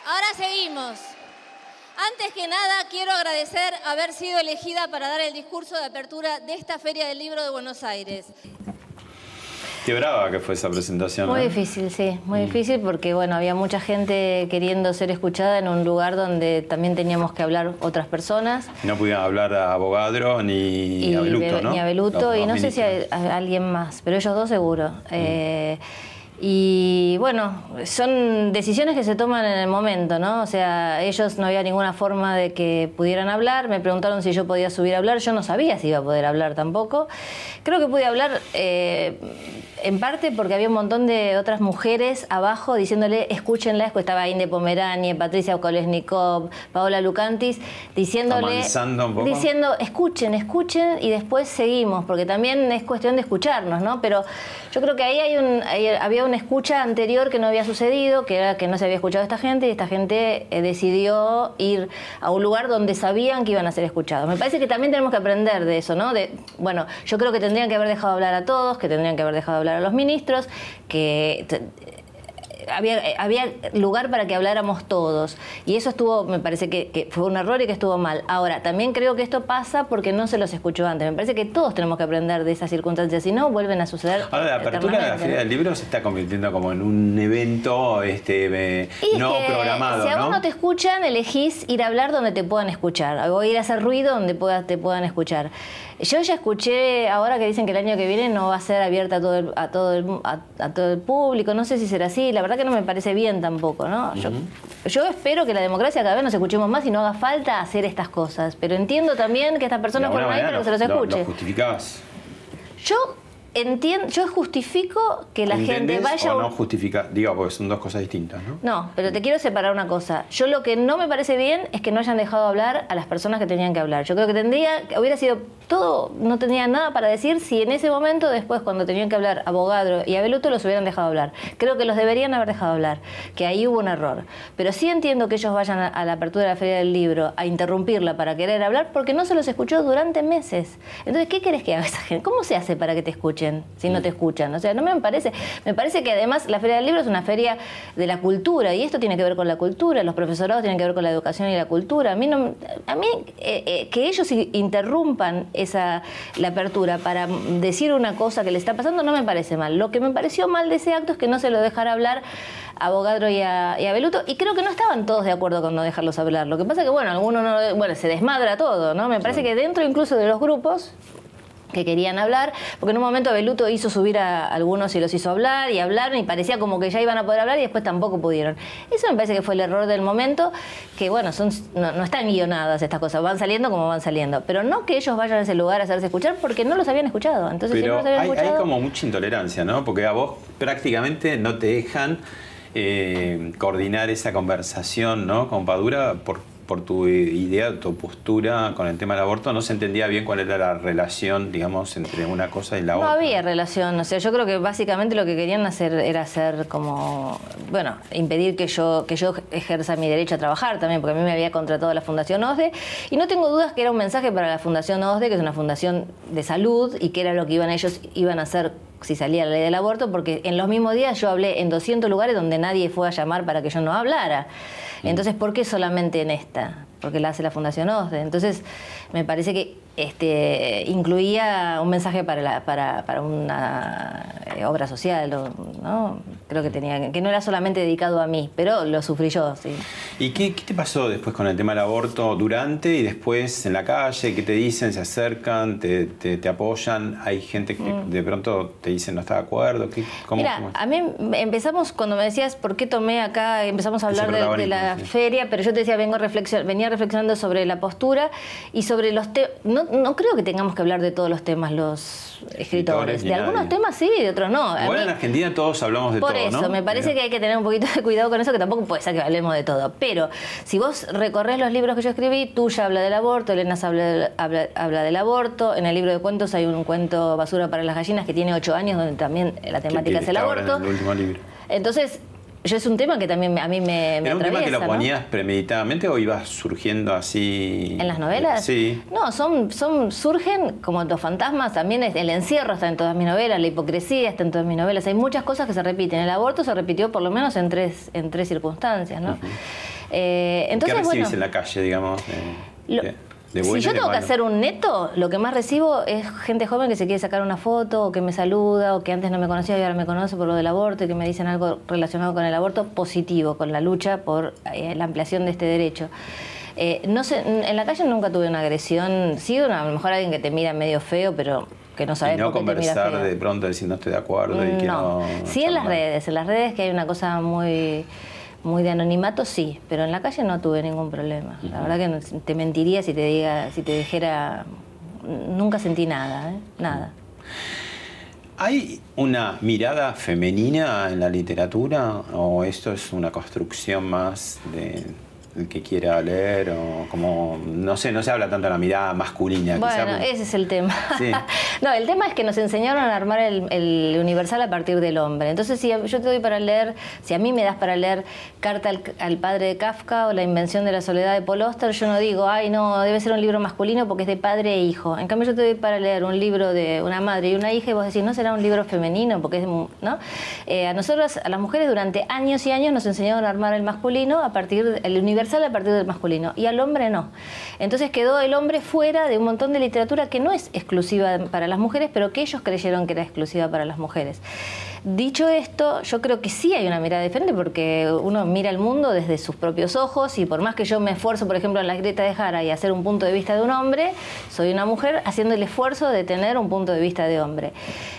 Ahora seguimos. Antes que nada, quiero agradecer haber sido elegida para dar el discurso de apertura de esta Feria del Libro de Buenos Aires. Qué brava que fue esa presentación. Muy difícil, sí, muy mm. difícil porque bueno, había mucha gente queriendo ser escuchada en un lugar donde también teníamos que hablar otras personas. No podían hablar a Abogadro ni a Beluto, ¿no? Ni a Beluto y no sé si a, alguien más, pero ellos dos seguro. Mm. Eh, y bueno, son decisiones que se toman en el momento, ¿no? O sea, ellos no había ninguna forma de que pudieran hablar, me preguntaron si yo podía subir a hablar, yo no sabía si iba a poder hablar tampoco. Creo que pude hablar eh, en parte porque había un montón de otras mujeres abajo diciéndole, escúchenla, estaba Inde Pomeranie, Patricia Kolesnikov, Paola Lucantis, diciéndole, diciendo, escuchen, escuchen y después seguimos, porque también es cuestión de escucharnos, ¿no? Pero yo creo que ahí hay un, había una escucha anterior que no había sucedido, que era que no se había escuchado a esta gente y esta gente eh, decidió ir a un lugar donde sabían que iban a ser escuchados. Me parece que también tenemos que aprender de eso, ¿no? De, bueno, yo creo que tendrían que haber dejado hablar a todos, que tendrían que haber dejado hablar a los ministros, que había, había lugar para que habláramos todos. Y eso estuvo, me parece que, fue un error y que estuvo mal. Ahora, también creo que esto pasa porque no se los escuchó antes. Me parece que todos tenemos que aprender de esas circunstancias, si no, vuelven a suceder. Ahora, la apertura de la Feria del Libro se está convirtiendo como en un evento este, no programado. Si a vos ¿no? te escuchan, elegís ir a hablar donde te puedan escuchar, o ir a hacer ruido donde te puedan escuchar. Yo ya escuché ahora que dicen que el año que viene no va a ser abierta a todo el, a todo el, a, todo el público, no sé si será así, la verdad que no me parece bien tampoco, ¿no? yo, yo, espero que la democracia cada vez nos escuchemos más y no haga falta hacer estas cosas, pero entiendo también que estas personas fueron ahí para que se los escuche. Lo, justificás? Yo entiendo, yo justifico que la gente vaya. O no justifica, digo, porque son dos cosas distintas, ¿no? No, pero te quiero separar una cosa. Yo lo que no me parece bien es que no hayan dejado hablar a las personas que tenían que hablar. Yo creo que tendría, hubiera sido todo, no tenía nada para decir si en ese momento, después, cuando tenían que hablar a Bogadro y a Beluto, los hubieran dejado hablar. Creo que los deberían haber dejado hablar, que ahí hubo un error. Pero sí entiendo que ellos vayan a la apertura de la Feria del Libro a interrumpirla para querer hablar porque no se los escuchó durante meses. Entonces, ¿qué querés que haga esa gente? ¿Cómo se hace para que te escuchen? Si no te escuchan. O sea, no me parece, me parece que además la Feria del Libro es una feria de la cultura y esto tiene que ver con la cultura, los profesorados tienen que ver con la educación y la cultura. A mí, no, a mí eh, eh, que ellos interrumpan esa, la apertura para decir una cosa que le está pasando no me parece mal. Lo que me pareció mal de ese acto es que no se lo dejara hablar a Bogadro y a, y a Beluto, y creo que no estaban todos de acuerdo con no dejarlos hablar. Lo que pasa que, bueno, algunos no, bueno, se desmadra todo, ¿no? Me parece que dentro incluso de los grupos que querían hablar, porque en un momento Beluto hizo subir a algunos y los hizo hablar y hablaron y parecía como que ya iban a poder hablar y después tampoco pudieron. Eso me parece que fue el error del momento, que bueno, son, no, están guionadas estas cosas, van saliendo como van saliendo, pero no que ellos vayan a ese lugar a hacerse escuchar porque no los habían escuchado. Entonces, pero si no los habían hay, escuchado, hay como mucha intolerancia, ¿no? Porque a vos prácticamente no te dejan eh, coordinar esa conversación, ¿no? Con Padura por por tu idea, tu postura con el tema del aborto, no se entendía bien cuál era la relación, digamos, entre una cosa y la otra. No había relación, o sea, yo creo que básicamente lo que querían hacer era hacer como, bueno, impedir que yo, que yo ejerza mi derecho a trabajar también, porque a mí me había contratado la Fundación OSDE, y no tengo dudas que era un mensaje para la Fundación OSDE, que es una fundación de salud, y que era lo que iban ellos iban a hacer si salía la ley del aborto, porque en los mismos días yo hablé en 200 lugares donde nadie fue a llamar para que yo no hablara. Entonces, ¿por qué solamente en esta? Porque la hace la Fundación OSDE. Entonces, me parece que este, incluía un mensaje para, la, para, para una eh, obra social, ¿no? Creo que tenía que no era solamente dedicado a mí, pero lo sufrí yo, sí. ¿Y qué, qué, te pasó después con el tema del aborto durante y después en la calle? ¿Qué te dicen? ¿Se acercan? ¿Te, te, apoyan? ¿Hay gente que mm. de pronto te dice no está de acuerdo? ¿Qué, cómo, Mira, a mí empezamos, cuando me decías por qué tomé acá, empezamos a hablar de, la feria, pero yo te decía, vengo reflexión, venía reflexionando sobre la postura y sobre los temas no creo que tengamos que hablar de todos los temas los escritores. De algunos temas sí, de otros no. Bueno, en Argentina todos hablamos de todo. Por eso, me parece que hay que tener un poquito de cuidado con eso, que tampoco puede ser que hablemos de todo. Pero si vos recorres los libros que yo escribí, Tuya habla del aborto, Elena habla, habla, del aborto. En el libro de cuentos hay un cuento Basura para las gallinas que tiene ocho años, donde también la temática es el aborto. En el último libro. Entonces, yo es un tema que también a mí me, me ¿Era un tema que lo ponías premeditadamente o ibas surgiendo así? ¿En las novelas? Sí. No, son, son, surgen como los fantasmas, también el encierro está en todas mis novelas, la hipocresía está en todas mis novelas. Hay muchas cosas que se repiten. El aborto se repitió por lo menos en tres, en tres circunstancias, ¿no? Eh, entonces, ¿Qué recibís en la calle, digamos? Eh, si yo tengo que hacer un neto, lo que más recibo es gente joven que se quiere sacar una foto, o que me saluda, o que antes no me conocía y ahora me conoce por lo del aborto, y que me dicen algo relacionado con el aborto positivo, con la lucha por eh, la ampliación de este derecho. Eh, no sé, en la calle nunca tuve una agresión, sí, a lo mejor alguien que te mira medio feo, pero que no sabe y no conversar de pronto decir no estoy de acuerdo y que no. sí en las redes, en las redes que hay una cosa muy muy de anonimato sí, pero en la calle no tuve ningún problema. La verdad que te mentiría si te diga, si te dijera, nunca sentí nada, ¿eh? nada. ¿Hay una mirada femenina en la literatura o esto es una construcción más de, el que quiera leer o como, no sé, no se habla tanto de la mirada masculina. Bueno, ese es el tema. no, el tema es que nos enseñaron a armar el, universal a partir del hombre. Entonces, si yo te doy para leer, si a mí me das para leer Carta al, padre de Kafka o La invención de la soledad de Paul Auster, yo no digo, ay, no, debe ser un libro masculino porque es de padre e hijo. En cambio, yo te doy para leer un libro de una madre y una hija y vos decís, no será un libro femenino porque es, ¿no? Eh, a nosotros, a las mujeres, durante años y años nos enseñaron a armar el masculino a partir del universal a partir del masculino y al hombre no. Entonces quedó el hombre fuera de un montón de literatura que no es exclusiva para las mujeres, pero que ellos creyeron que era exclusiva para las mujeres. Dicho esto, yo creo que sí hay una mirada diferente porque uno mira el mundo desde sus propios ojos y por más que yo me esfuerzo, por ejemplo, en la Greta de Jara y hacer un punto de vista de un hombre, soy una mujer haciendo el esfuerzo de tener un punto de vista de hombre.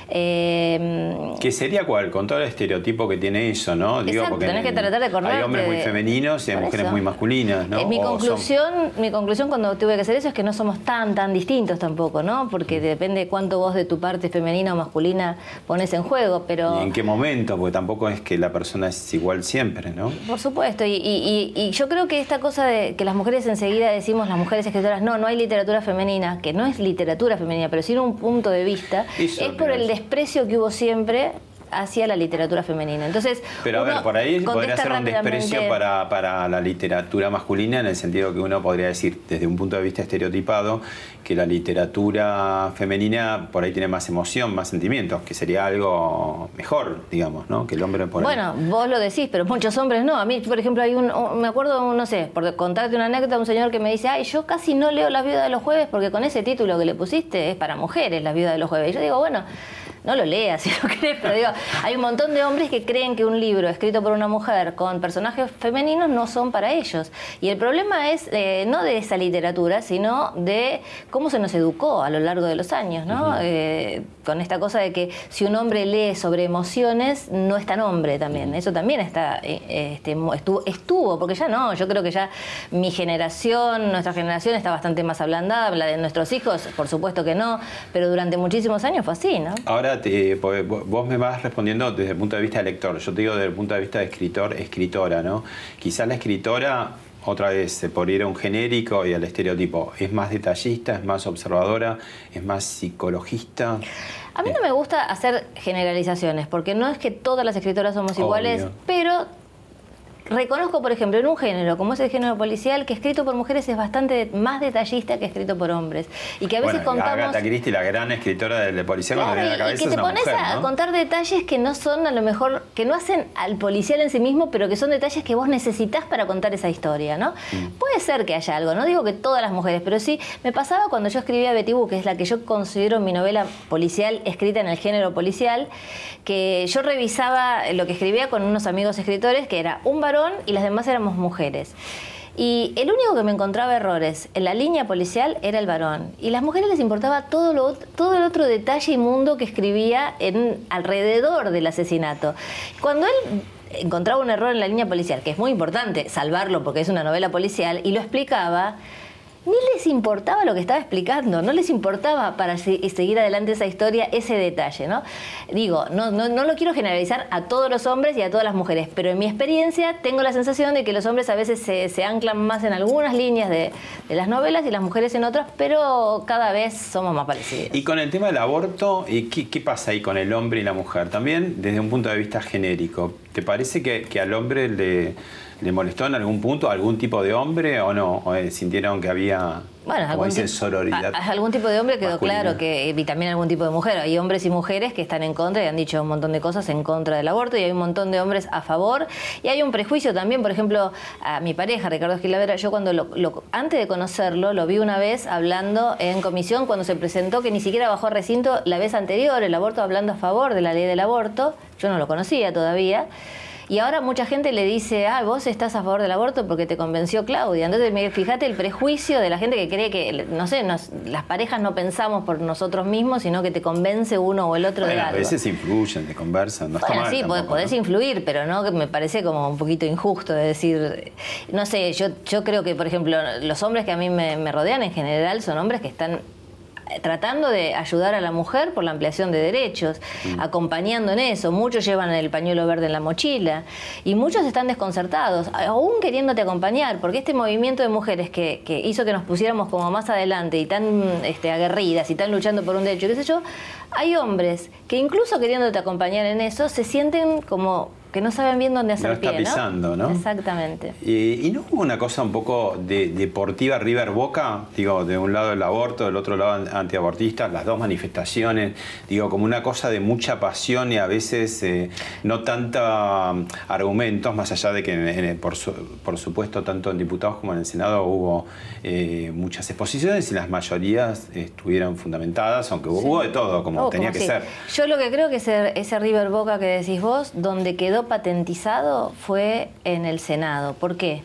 Eh, ¿Qué sería cuál? Con todo el estereotipo que tiene eso, ¿no? Digo, porque tenés que tratar de Hay hombres muy femeninos y hay mujeres muy masculinas, ¿no? Eh, mi, conclusión, mi conclusión cuando tuve que hacer eso es que no somos tan, tan distintos tampoco, ¿no? Porque depende cuánto vos de tu parte femenina o masculina pones en juego, pero ¿Y en qué momento? Porque tampoco es que la persona es igual siempre, ¿no? Por supuesto, y, yo creo que esta cosa de que las mujeres enseguida decimos, las mujeres escritoras, no, no hay literatura femenina, que no es literatura femenina, pero sí un punto de vista, es por el desprecio que hubo siempre hacia la literatura femenina. Entonces, pero a ver, por ahí podría ser un desprecio para, para la literatura masculina en el sentido que uno podría decir, desde un punto de vista estereotipado, que la literatura femenina por ahí tiene más emoción, más sentimientos, que sería algo mejor, digamos, ¿no? Que el hombre por Bueno, vos lo decís, pero muchos hombres no. A mí, por ejemplo, hay un, me acuerdo, no sé, por contarte una anécdota, un señor que me dice, ay, yo casi no leo La viuda de los jueves porque con ese título que le pusiste es para mujeres, La viuda de los jueves. Y yo digo, bueno, no lo leas si lo crees, pero digo, hay un montón de hombres que creen que un libro escrito por una mujer con personajes femeninos no son para ellos. Y el problema es eh, no de esa literatura, sino de cómo se nos educó a lo largo de los años, ¿no? Eh, con esta cosa de que si un hombre lee sobre emociones, no es tan hombre también. Eso también está, eh, este, estuvo, estuvo, porque ya no, yo creo que ya mi generación, nuestra generación está bastante más ablandada, la de nuestros hijos, por supuesto que no, pero durante muchísimos años fue así, ¿no? Ahora vos me vas respondiendo desde el punto de vista de lector, yo te digo desde el punto de vista de escritor, escritora, ¿no? Quizás la escritora, otra vez, por ir a un genérico y al estereotipo, es más detallista, es más observadora, es más psicologista. A mí no me gusta hacer generalizaciones, porque no es que todas las escritoras somos iguales, pero reconozco, por ejemplo, en un género como es el género policial, que escrito por mujeres es bastante más detallista que escrito por hombres. Y que a veces bueno, contamos. Agatha Christie, la gran escritora de, policial, cuando viene a la cabeza y que te pones a contar detalles que no son, a lo mejor, que no hacen al policial en sí mismo, pero que son detalles que vos necesitas para contar esa historia, ¿no? Mm. Puede ser que haya algo, no digo que todas las mujeres, pero sí, me pasaba cuando yo escribía Betty Boo, que es la que yo considero mi novela policial escrita en el género policial, que yo revisaba lo que escribía con unos amigos escritores, que era un varón y las demás éramos mujeres. Y el único que me encontraba errores en la línea policial era el varón. Y las mujeres les importaba todo, lo, todo el otro detalle inmundo que escribía en, alrededor del asesinato. Cuando él encontraba un error en la línea policial, que es muy importante salvarlo porque es una novela policial, y lo explicaba, ni les importaba lo que estaba explicando, no les importaba para seguir adelante esa historia ese detalle, ¿no? Digo, no, no, no, lo quiero generalizar a todos los hombres y a todas las mujeres, pero en mi experiencia tengo la sensación de que los hombres a veces se, anclan más en algunas líneas de, las novelas y las mujeres en otras, pero cada vez somos más parecidos. Y con el tema del aborto, ¿qué, qué pasa ahí con el hombre y la mujer? También desde un punto de vista genérico, ¿te parece que, que al hombre le ¿Le molestó en algún punto algún tipo de hombre o no? ¿O eh, sintieron que había, bueno, algún, sororidad? algún tipo de hombre quedó claro, que y también algún tipo de mujer. Hay hombres y mujeres que están en contra y han dicho un montón de cosas en contra del aborto y hay un montón de hombres a favor. Y hay un prejuicio también, por ejemplo, a mi pareja, Ricardo Esquilavera, yo cuando lo, antes de conocerlo, lo vi una vez hablando en comisión cuando se presentó que ni siquiera bajó a recinto la vez anterior, el aborto hablando a favor de la ley del aborto. Yo no lo conocía todavía. Y ahora mucha gente le dice, ah, vos estás a favor del aborto porque te convenció Claudia. Entonces, fíjate el prejuicio de la gente que cree que, no sé, las parejas no pensamos por nosotros mismos, sino que te convence uno o el otro de algo. A veces influyen, te conversan, no bueno, sí, podés, influir, pero no que me parece como un poquito injusto de decir, no sé, yo, yo creo que, por ejemplo, los hombres que a mí me rodean en general son hombres que están tratando de ayudar a la mujer por la ampliación de derechos, mm. acompañando en eso. Muchos llevan el pañuelo verde en la mochila y muchos están desconcertados, aún queriéndote acompañar, porque este movimiento de mujeres que, hizo que nos pusiéramos como más adelante y tan este, aguerridas y tan luchando por un derecho, qué sé yo, hay hombres que incluso queriéndote acompañar en eso se sienten como que no saben bien dónde hacer pie, está pisando, ¿no? Exactamente. ¿Y, no hubo una cosa un poco de, deportiva River Boca? Digo, de un lado el aborto, del otro lado antiabortista, las dos manifestaciones, digo, como una cosa de mucha pasión y a veces eh, no tanta um, argumentos, más allá de que por, por, supuesto tanto en diputados como en el Senado hubo eh, muchas exposiciones y las mayorías estuvieron fundamentadas, aunque hubo de todo, como oh, tenía que ser. Yo lo que creo que ese, ese River Boca que decís vos, donde quedó patentizado fue en el Senado. ¿Por qué?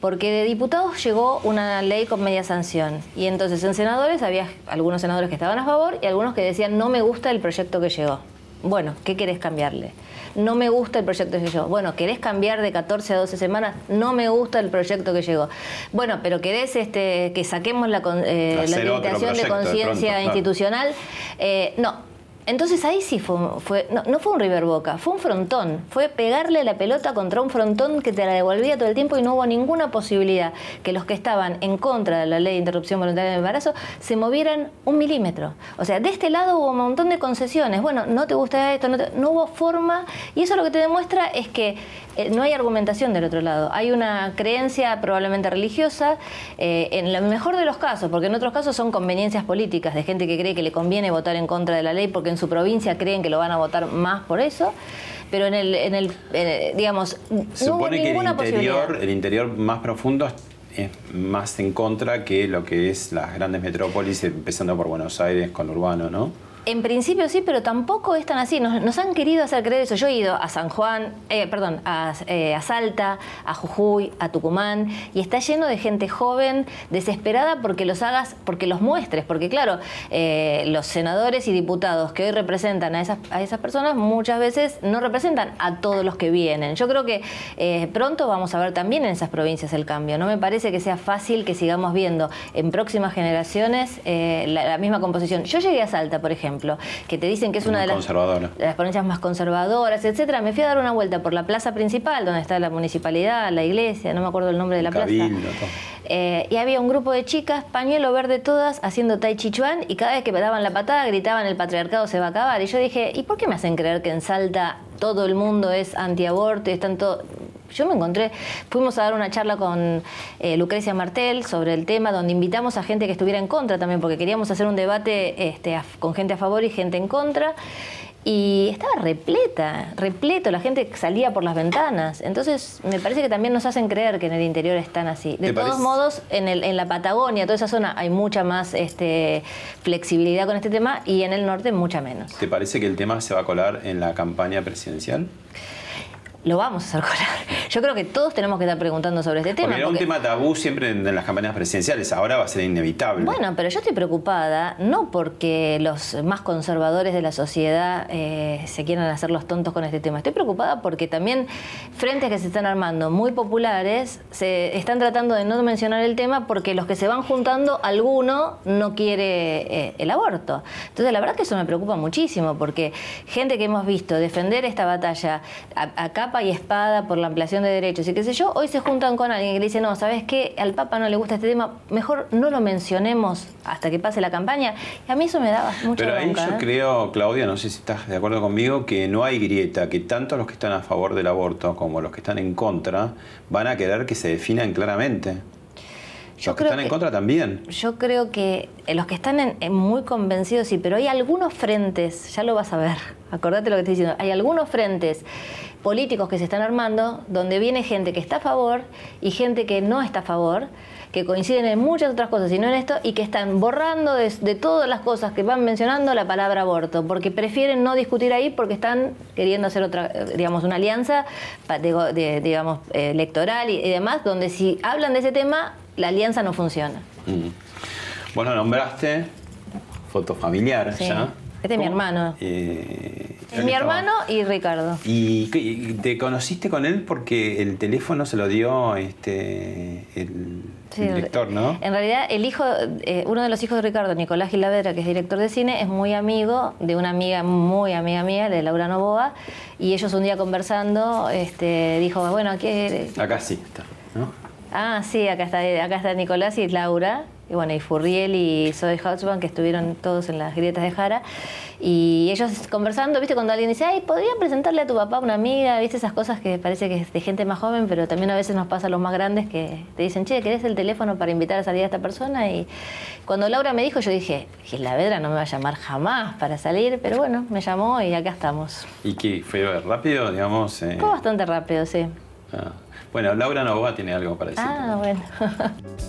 Porque de diputados llegó una ley con media sanción y entonces en senadores había algunos senadores que estaban a favor y algunos que decían no me gusta el proyecto que llegó. Bueno, ¿qué querés cambiarle? No me gusta el proyecto que llegó. Bueno, ¿querés cambiar de 14 a 12 semanas? No me gusta el proyecto que llegó. Bueno, pero ¿querés este, que saquemos la, eh, la limitación de conciencia institucional? Eh, no, entonces ahí sí fue, no, fue un River Boca, fue un frontón, fue pegarle la pelota contra un frontón que te la devolvía todo el tiempo y no hubo ninguna posibilidad que los que estaban en contra de la ley de interrupción voluntaria del embarazo se movieran un milímetro. O sea, de este lado hubo un montón de concesiones, bueno, no te gusta esto, no, no hubo forma. Y eso lo que te demuestra es que eh, no hay argumentación del otro lado. Hay una creencia probablemente religiosa, eh, en el mejor de los casos, porque en otros casos son conveniencias políticas de gente que cree que le conviene votar en contra de la ley porque en su provincia creen que lo van a votar más por eso. Pero en el, en el digamos, Se supone que el interior, el interior más profundo es más en contra que lo que es las grandes metrópolis, empezando por Buenos Aires con Urbano, ¿no? En principio sí, pero tampoco es tan así. Nos, han querido hacer creer eso. Yo he ido a San Juan, eh, perdón, eh, a, Salta, a Jujuy, a Tucumán, y está lleno de gente joven, desesperada porque los hagas, porque los muestres. Porque claro, eh, los senadores y diputados que hoy representan a esas, a esas personas muchas veces no representan a todos los que vienen. Yo creo que pronto vamos a ver también en esas provincias el cambio. No me parece que sea fácil que sigamos viendo en próximas generaciones la, la misma composición. Yo llegué a Salta, por ejemplo que te dicen que es una de las, provincias más conservadoras, etcétera. Me fui a dar una vuelta por la plaza principal, donde está la municipalidad, la iglesia, no me acuerdo el nombre de la plaza. Eh, y había un grupo de chicas, pañuelo verde todas, haciendo tai chi chuan, y cada vez que me daban la patada gritaban el patriarcado se va a acabar. Y yo dije, ¿y por qué me hacen creer que en Salta todo el mundo es antiaborto y están todos yo me encontré, fuimos a dar una charla con eh, Lucrecia Martel sobre el tema, donde invitamos a gente que estuviera en contra también, porque queríamos hacer un debate este, con gente a favor y gente en contra. Y estaba repleta, repleto, la gente salía por las ventanas. Entonces, me parece que también nos hacen creer que en el interior están así. De todos modos, en, el, en la Patagonia, toda esa zona, hay mucha más este, flexibilidad con este tema y en el norte mucha menos. ¿Te parece que el tema se va a colar en la campaña presidencial? Lo vamos a hacer colar. Yo creo que todos tenemos que estar preguntando sobre este tema. Porque era un tema tabú siempre en, las campañas presidenciales, ahora va a ser inevitable. Bueno, pero yo estoy preocupada, no porque los más conservadores de la sociedad eh, se quieran hacer los tontos con este tema, estoy preocupada porque también frentes que se están armando muy populares se están tratando de no mencionar el tema porque los que se van juntando, alguno no quiere eh, el aborto. Entonces la verdad que eso me preocupa muchísimo porque gente que hemos visto defender esta batalla acá y espada por la ampliación de derechos y qué sé yo, hoy se juntan con alguien que le dice, no, ¿sabes qué? Al Papa no le gusta este tema, mejor no lo mencionemos hasta que pase la campaña. Y a mí eso me daba mucho Pero ahí yo ¿eh? creo, Claudia, no sé si estás de acuerdo conmigo, que no hay grieta, que tanto los que están a favor del aborto como los que están en contra van a querer que se definan claramente. los que están en contra también. Yo creo que los que están muy convencidos, sí, pero hay algunos frentes, ya lo vas a ver, acordate lo que estoy diciendo, hay algunos frentes políticos que se están armando, donde viene gente que está a favor y gente que no está a favor, que coinciden en muchas otras cosas y no en esto, y que están borrando de, todas las cosas que van mencionando la palabra aborto, porque prefieren no discutir ahí porque están queriendo hacer otra, digamos, una alianza, digamos, electoral y, demás, donde si hablan de ese tema, la alianza no funciona. Mm. Bueno, nombraste foto familiar ya. Este es mi hermano. Eh, es mi hermano y Ricardo. ¿Y te conociste con él porque el teléfono se lo dio este el, director, no? En realidad, el hijo, eh, uno de los hijos de Ricardo, Nicolás Gilavedra, que es director de cine, es muy amigo de una amiga muy amiga mía, de Laura Novoa, y ellos un día conversando, este, dijo, bueno, aquí... Acá sí está, ¿no? Ah, sí, acá está, acá está Nicolás y Laura y bueno, y Furriel y Zoe Houseman, que estuvieron todos en las grietas de Jara, y ellos conversando, viste, cuando alguien dice, ay, podría presentarle a tu papá una amiga, viste, esas cosas que parece que es de gente más joven, pero también a veces nos pasa a los más grandes que te dicen, che, ¿querés el teléfono para invitar a salir a esta persona? Y cuando Laura me dijo, yo dije, la Vedra no me va a llamar jamás para salir, pero bueno, me llamó y acá estamos. ¿Y qué? ¿Fue rápido, digamos? Eh? Fue bastante rápido, sí. Ah. Bueno, Laura Novoa tiene algo para decir. Ah, bueno.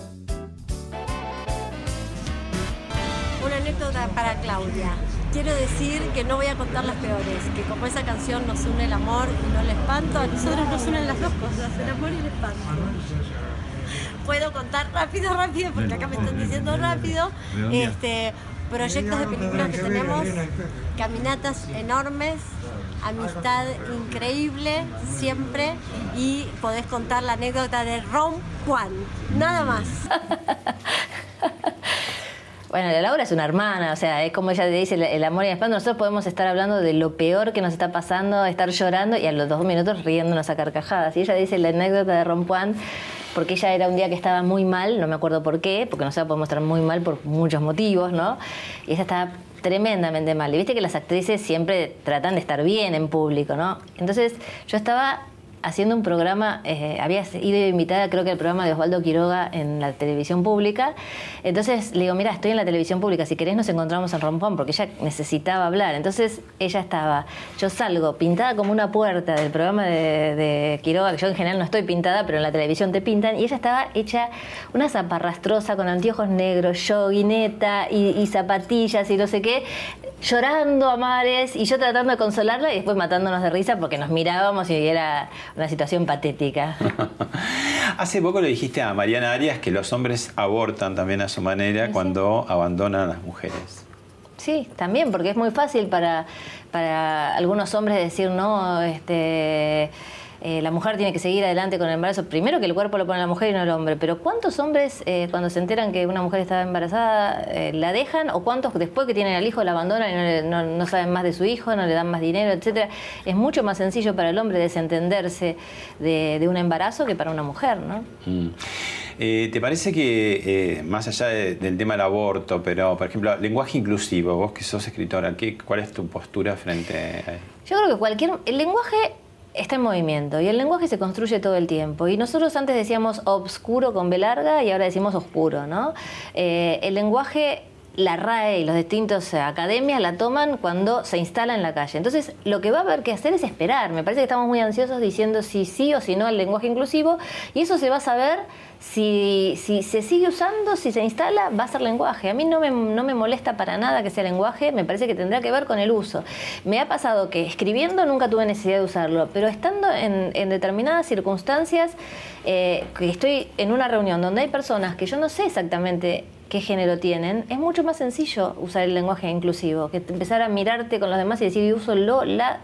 anécdota para Claudia. Quiero decir que no voy a contar las peores, que como esa canción nos une el amor y no el espanto, a nosotros nos unen las dos cosas, el amor y el espanto. Puedo contar rápido, rápido, porque acá me están diciendo rápido. Este, proyectos de películas que tenemos, caminatas enormes, amistad increíble siempre y podés contar la anécdota de Ron Juan, nada más. Bueno, la Laura es una hermana, o sea, es como ella dice, el amor y el espanto. Nosotros podemos estar hablando de lo peor que nos está pasando, estar llorando y a los dos minutos riéndonos a carcajadas. Y ella dice la anécdota de Rompuan, porque ella era un día que estaba muy mal, no me acuerdo por qué, porque no se podemos estar muy mal por muchos motivos, ¿no? Y ella estaba tremendamente mal. Y viste que las actrices siempre tratan de estar bien en público, ¿no? Entonces yo estaba haciendo un programa, eh, había ido invitada creo que al programa de Osvaldo Quiroga en la televisión pública. Entonces le digo, mira, estoy en la televisión pública, si querés nos encontramos en Rompón, porque ella necesitaba hablar. Entonces ella estaba, yo salgo pintada como una puerta del programa de, Quiroga, que yo en general no estoy pintada, pero en la televisión te pintan, y ella estaba hecha una zaparrastrosa con anteojos negros, yoguineta y, y zapatillas y no sé qué llorando a mares y yo tratando de consolarla y después matándonos de risa porque nos mirábamos y era una situación patética. Hace poco le dijiste a Mariana Arias que los hombres abortan también a su manera cuando abandonan a las mujeres. Sí, también, porque es muy fácil para, para algunos hombres decir, no, este eh, la mujer tiene que seguir adelante con el embarazo. Primero que el cuerpo lo pone la mujer y no el hombre, pero ¿cuántos hombres eh, cuando se enteran que una mujer está embarazada eh, la dejan o cuántos después que tienen al hijo la abandonan y no, saben más de su hijo, no le dan más dinero, etcétera? Es mucho más sencillo para el hombre desentenderse de, un embarazo que para una mujer, ¿no? Mm. ¿Te parece que, más allá del tema del aborto, pero por ejemplo, lenguaje inclusivo, vos que sos escritora, ¿qué, ¿cuál es tu postura frente a Yo creo que cualquier. El lenguaje está en movimiento y el lenguaje se construye todo el tiempo. Y nosotros antes decíamos obscuro con B larga y ahora decimos oscuro, ¿no? Eh, el lenguaje la RAE y los distintos academias la toman cuando se instala en la calle. Entonces, lo que va a haber que hacer es esperar. Me parece que estamos muy ansiosos diciendo si sí o si no al lenguaje inclusivo y eso se va a saber si, si, se sigue usando, si se instala, va a ser lenguaje. A mí no me, no me molesta para nada que sea lenguaje, me parece que tendrá que ver con el uso. Me ha pasado que escribiendo nunca tuve necesidad de usarlo, pero estando en, en determinadas circunstancias, eh, que estoy en una reunión donde hay personas que yo no sé exactamente qué género tienen, es mucho más sencillo usar el lenguaje inclusivo, que empezar a mirarte con los demás y decir, yo uso lo, la.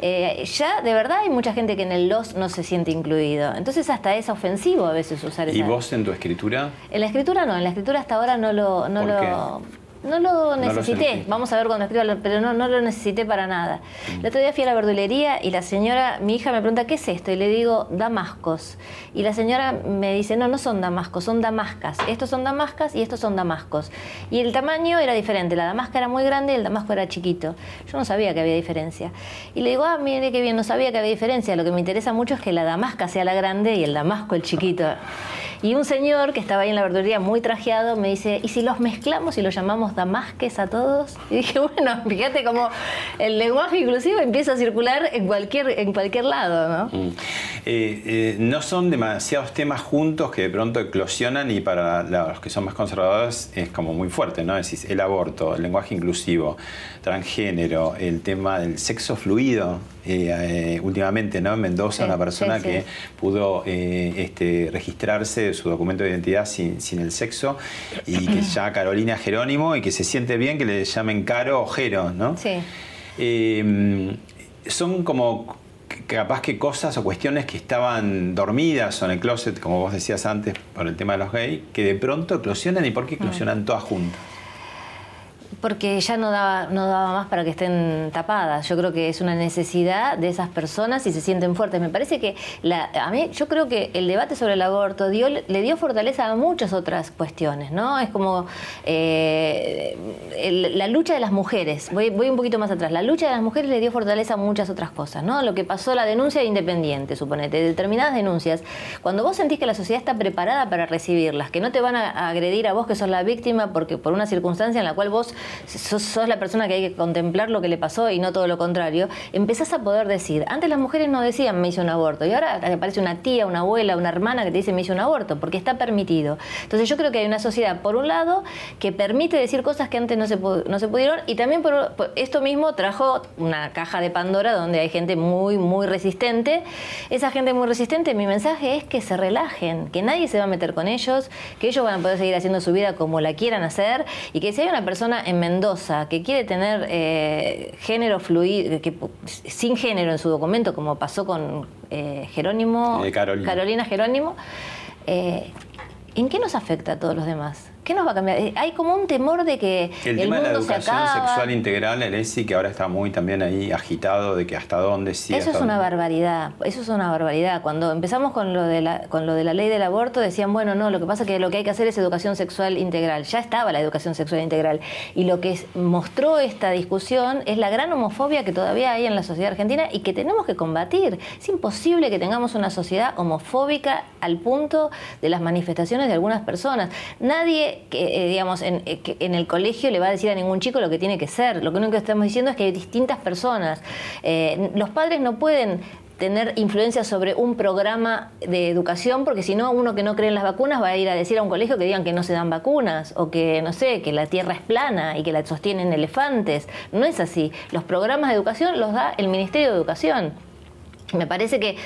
Eh, ya, de verdad, hay mucha gente que en el los no se siente incluido. Entonces, hasta es ofensivo a veces usar esa. ¿Y vos en tu escritura? En la escritura no, en la escritura hasta ahora no lo. No lo no lo necesité, vamos a ver cuando escriba, pero no, no lo necesité para nada. El otro día fui a la verdulería y la señora, mi hija me pregunta, ¿qué es esto? Y le digo, damascos. Y la señora me dice, no, no son damascos, son damascas. Estos son damascas y estos son damascos. Y el tamaño era diferente, la damasca era muy grande y el damasco era chiquito. Yo no sabía que había diferencia. Y le digo, ah, mire qué bien, no sabía que había diferencia. Lo que me interesa mucho es que la damasca sea la grande y el damasco el chiquito. Y un señor que estaba ahí en la verdulería muy trajeado me dice, ¿y si los mezclamos y los llamamos damasques a todos? Y dije, bueno, fíjate cómo el lenguaje inclusivo empieza a circular en cualquier, en cualquier lado, ¿no? Mm. Eh, eh, no son demasiados temas juntos que de pronto eclosionan y para los que son más conservadores es como muy fuerte, ¿no? Decir, el aborto, el lenguaje inclusivo, transgénero, el tema del sexo fluido, eh, últimamente, ¿no? En Mendoza, una persona que pudo este, registrarse su documento de identidad sin, el sexo y que se llama Carolina Jerónimo y que se siente bien que le llamen Caro o Jero, ¿no? Sí. son como capaz que cosas o cuestiones que estaban dormidas o en el closet, como vos decías antes, por el tema de los gays, que de pronto eclosionan y por qué eclosionan todas juntas porque ya no daba, no daba más para que estén tapadas. Yo creo que es una necesidad de esas personas y se sienten fuertes. Me parece que la, a mí, yo creo que el debate sobre el aborto dio, le dio fortaleza a muchas otras cuestiones, ¿no? Es como eh, la lucha de las mujeres. Voy, voy un poquito más atrás. La lucha de las mujeres le dio fortaleza a muchas otras cosas, ¿no? Lo que pasó, la denuncia independiente, suponete, determinadas denuncias. Cuando vos sentís que la sociedad está preparada para recibirlas, que no te van a agredir a vos que sos la víctima porque por una circunstancia en la cual vos sos, la persona que hay que contemplar lo que le pasó y no todo lo contrario, empezás a poder decir, antes las mujeres no decían me hice un aborto y ahora aparece una tía, una abuela, una hermana que te dice me hice un aborto, porque está permitido. Entonces yo creo que hay una sociedad, por un lado, que permite decir cosas que antes no se, no se pudieron y también por, esto mismo trajo una caja de Pandora donde hay gente muy, muy resistente. Esa gente muy resistente, mi mensaje es que se relajen, que nadie se va a meter con ellos, que ellos van a poder seguir haciendo su vida como la quieran hacer y que si hay una persona en Mendoza que quiere tener eh, género fluido, que, sin género en su documento, como pasó con eh, Jerónimo, eh, Carolina. Jerónimo, ¿en qué nos afecta a todos los demás? ¿Qué nos va a cambiar? Eh, hay como un temor de que el, tema de la educación sexual integral, el ESI, que ahora está muy también ahí agitado de que hasta dónde sí. Eso es una barbaridad, eso es una barbaridad. Cuando empezamos con lo, de la, con lo de la ley del aborto decían, bueno, no, lo que pasa es que lo que hay que hacer es educación sexual integral. Ya estaba la educación sexual integral. Y lo que mostró esta discusión es la gran homofobia que todavía hay en la sociedad argentina y que tenemos que combatir. Es imposible que tengamos una sociedad homofóbica al punto de las manifestaciones de algunas personas. Nadie que, eh, digamos, en, eh, en, el colegio le va a decir a ningún chico lo que tiene que ser. Lo único que estamos diciendo es que hay distintas personas. Eh, los padres no pueden tener influencia sobre un programa de educación, porque si no, uno que no cree en las vacunas va a ir a decir a un colegio que digan que no se dan vacunas, o que, no sé, que la tierra es plana y que la sostienen elefantes. No es así. Los programas de educación los da el Ministerio de Educación. Me parece que,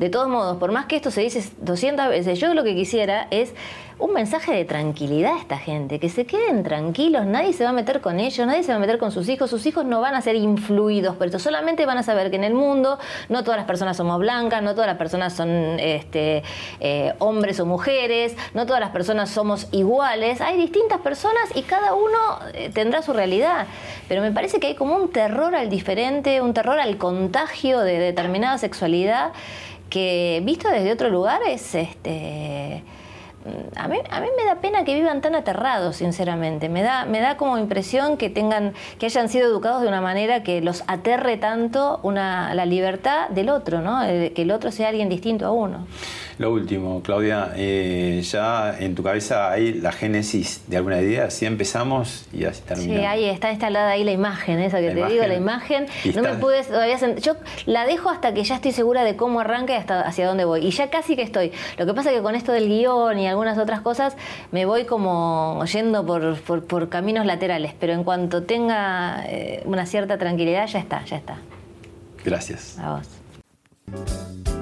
de todos modos, por más que esto se dice 200 veces, yo lo que quisiera es un mensaje de tranquilidad a esta gente, que se queden tranquilos, nadie se va a meter con ellos, nadie se va a meter con sus hijos, sus hijos no van a ser influidos por esto, solamente van a saber que en el mundo no todas las personas somos blancas, no todas las personas son este, eh, hombres o mujeres, no todas las personas somos iguales, hay distintas personas y cada uno eh, tendrá su realidad, pero me parece que hay como un terror al diferente, un terror al contagio de determinada sexualidad que visto desde otro lugar es este a mí, a mí me da pena que vivan tan aterrados, sinceramente. Me da, me da como impresión que tengan, que hayan sido educados de una manera que los aterre tanto una, la libertad del otro, ¿no? Eh, que el otro sea alguien distinto a uno. Lo último, Claudia, eh, ya en tu cabeza hay la génesis de alguna idea, así empezamos y así terminamos. Sí, ahí está instalada ahí la imagen, esa que te digo, la imagen. No me pude todavía Yo la dejo hasta que ya estoy segura de cómo arranca y hasta hacia dónde voy. Y ya casi que estoy. Lo que pasa es que con esto del guion y algunas otras cosas me voy como yendo por, por, caminos laterales, pero en cuanto tenga eh, una cierta tranquilidad, ya está, ya está. Gracias. A vos.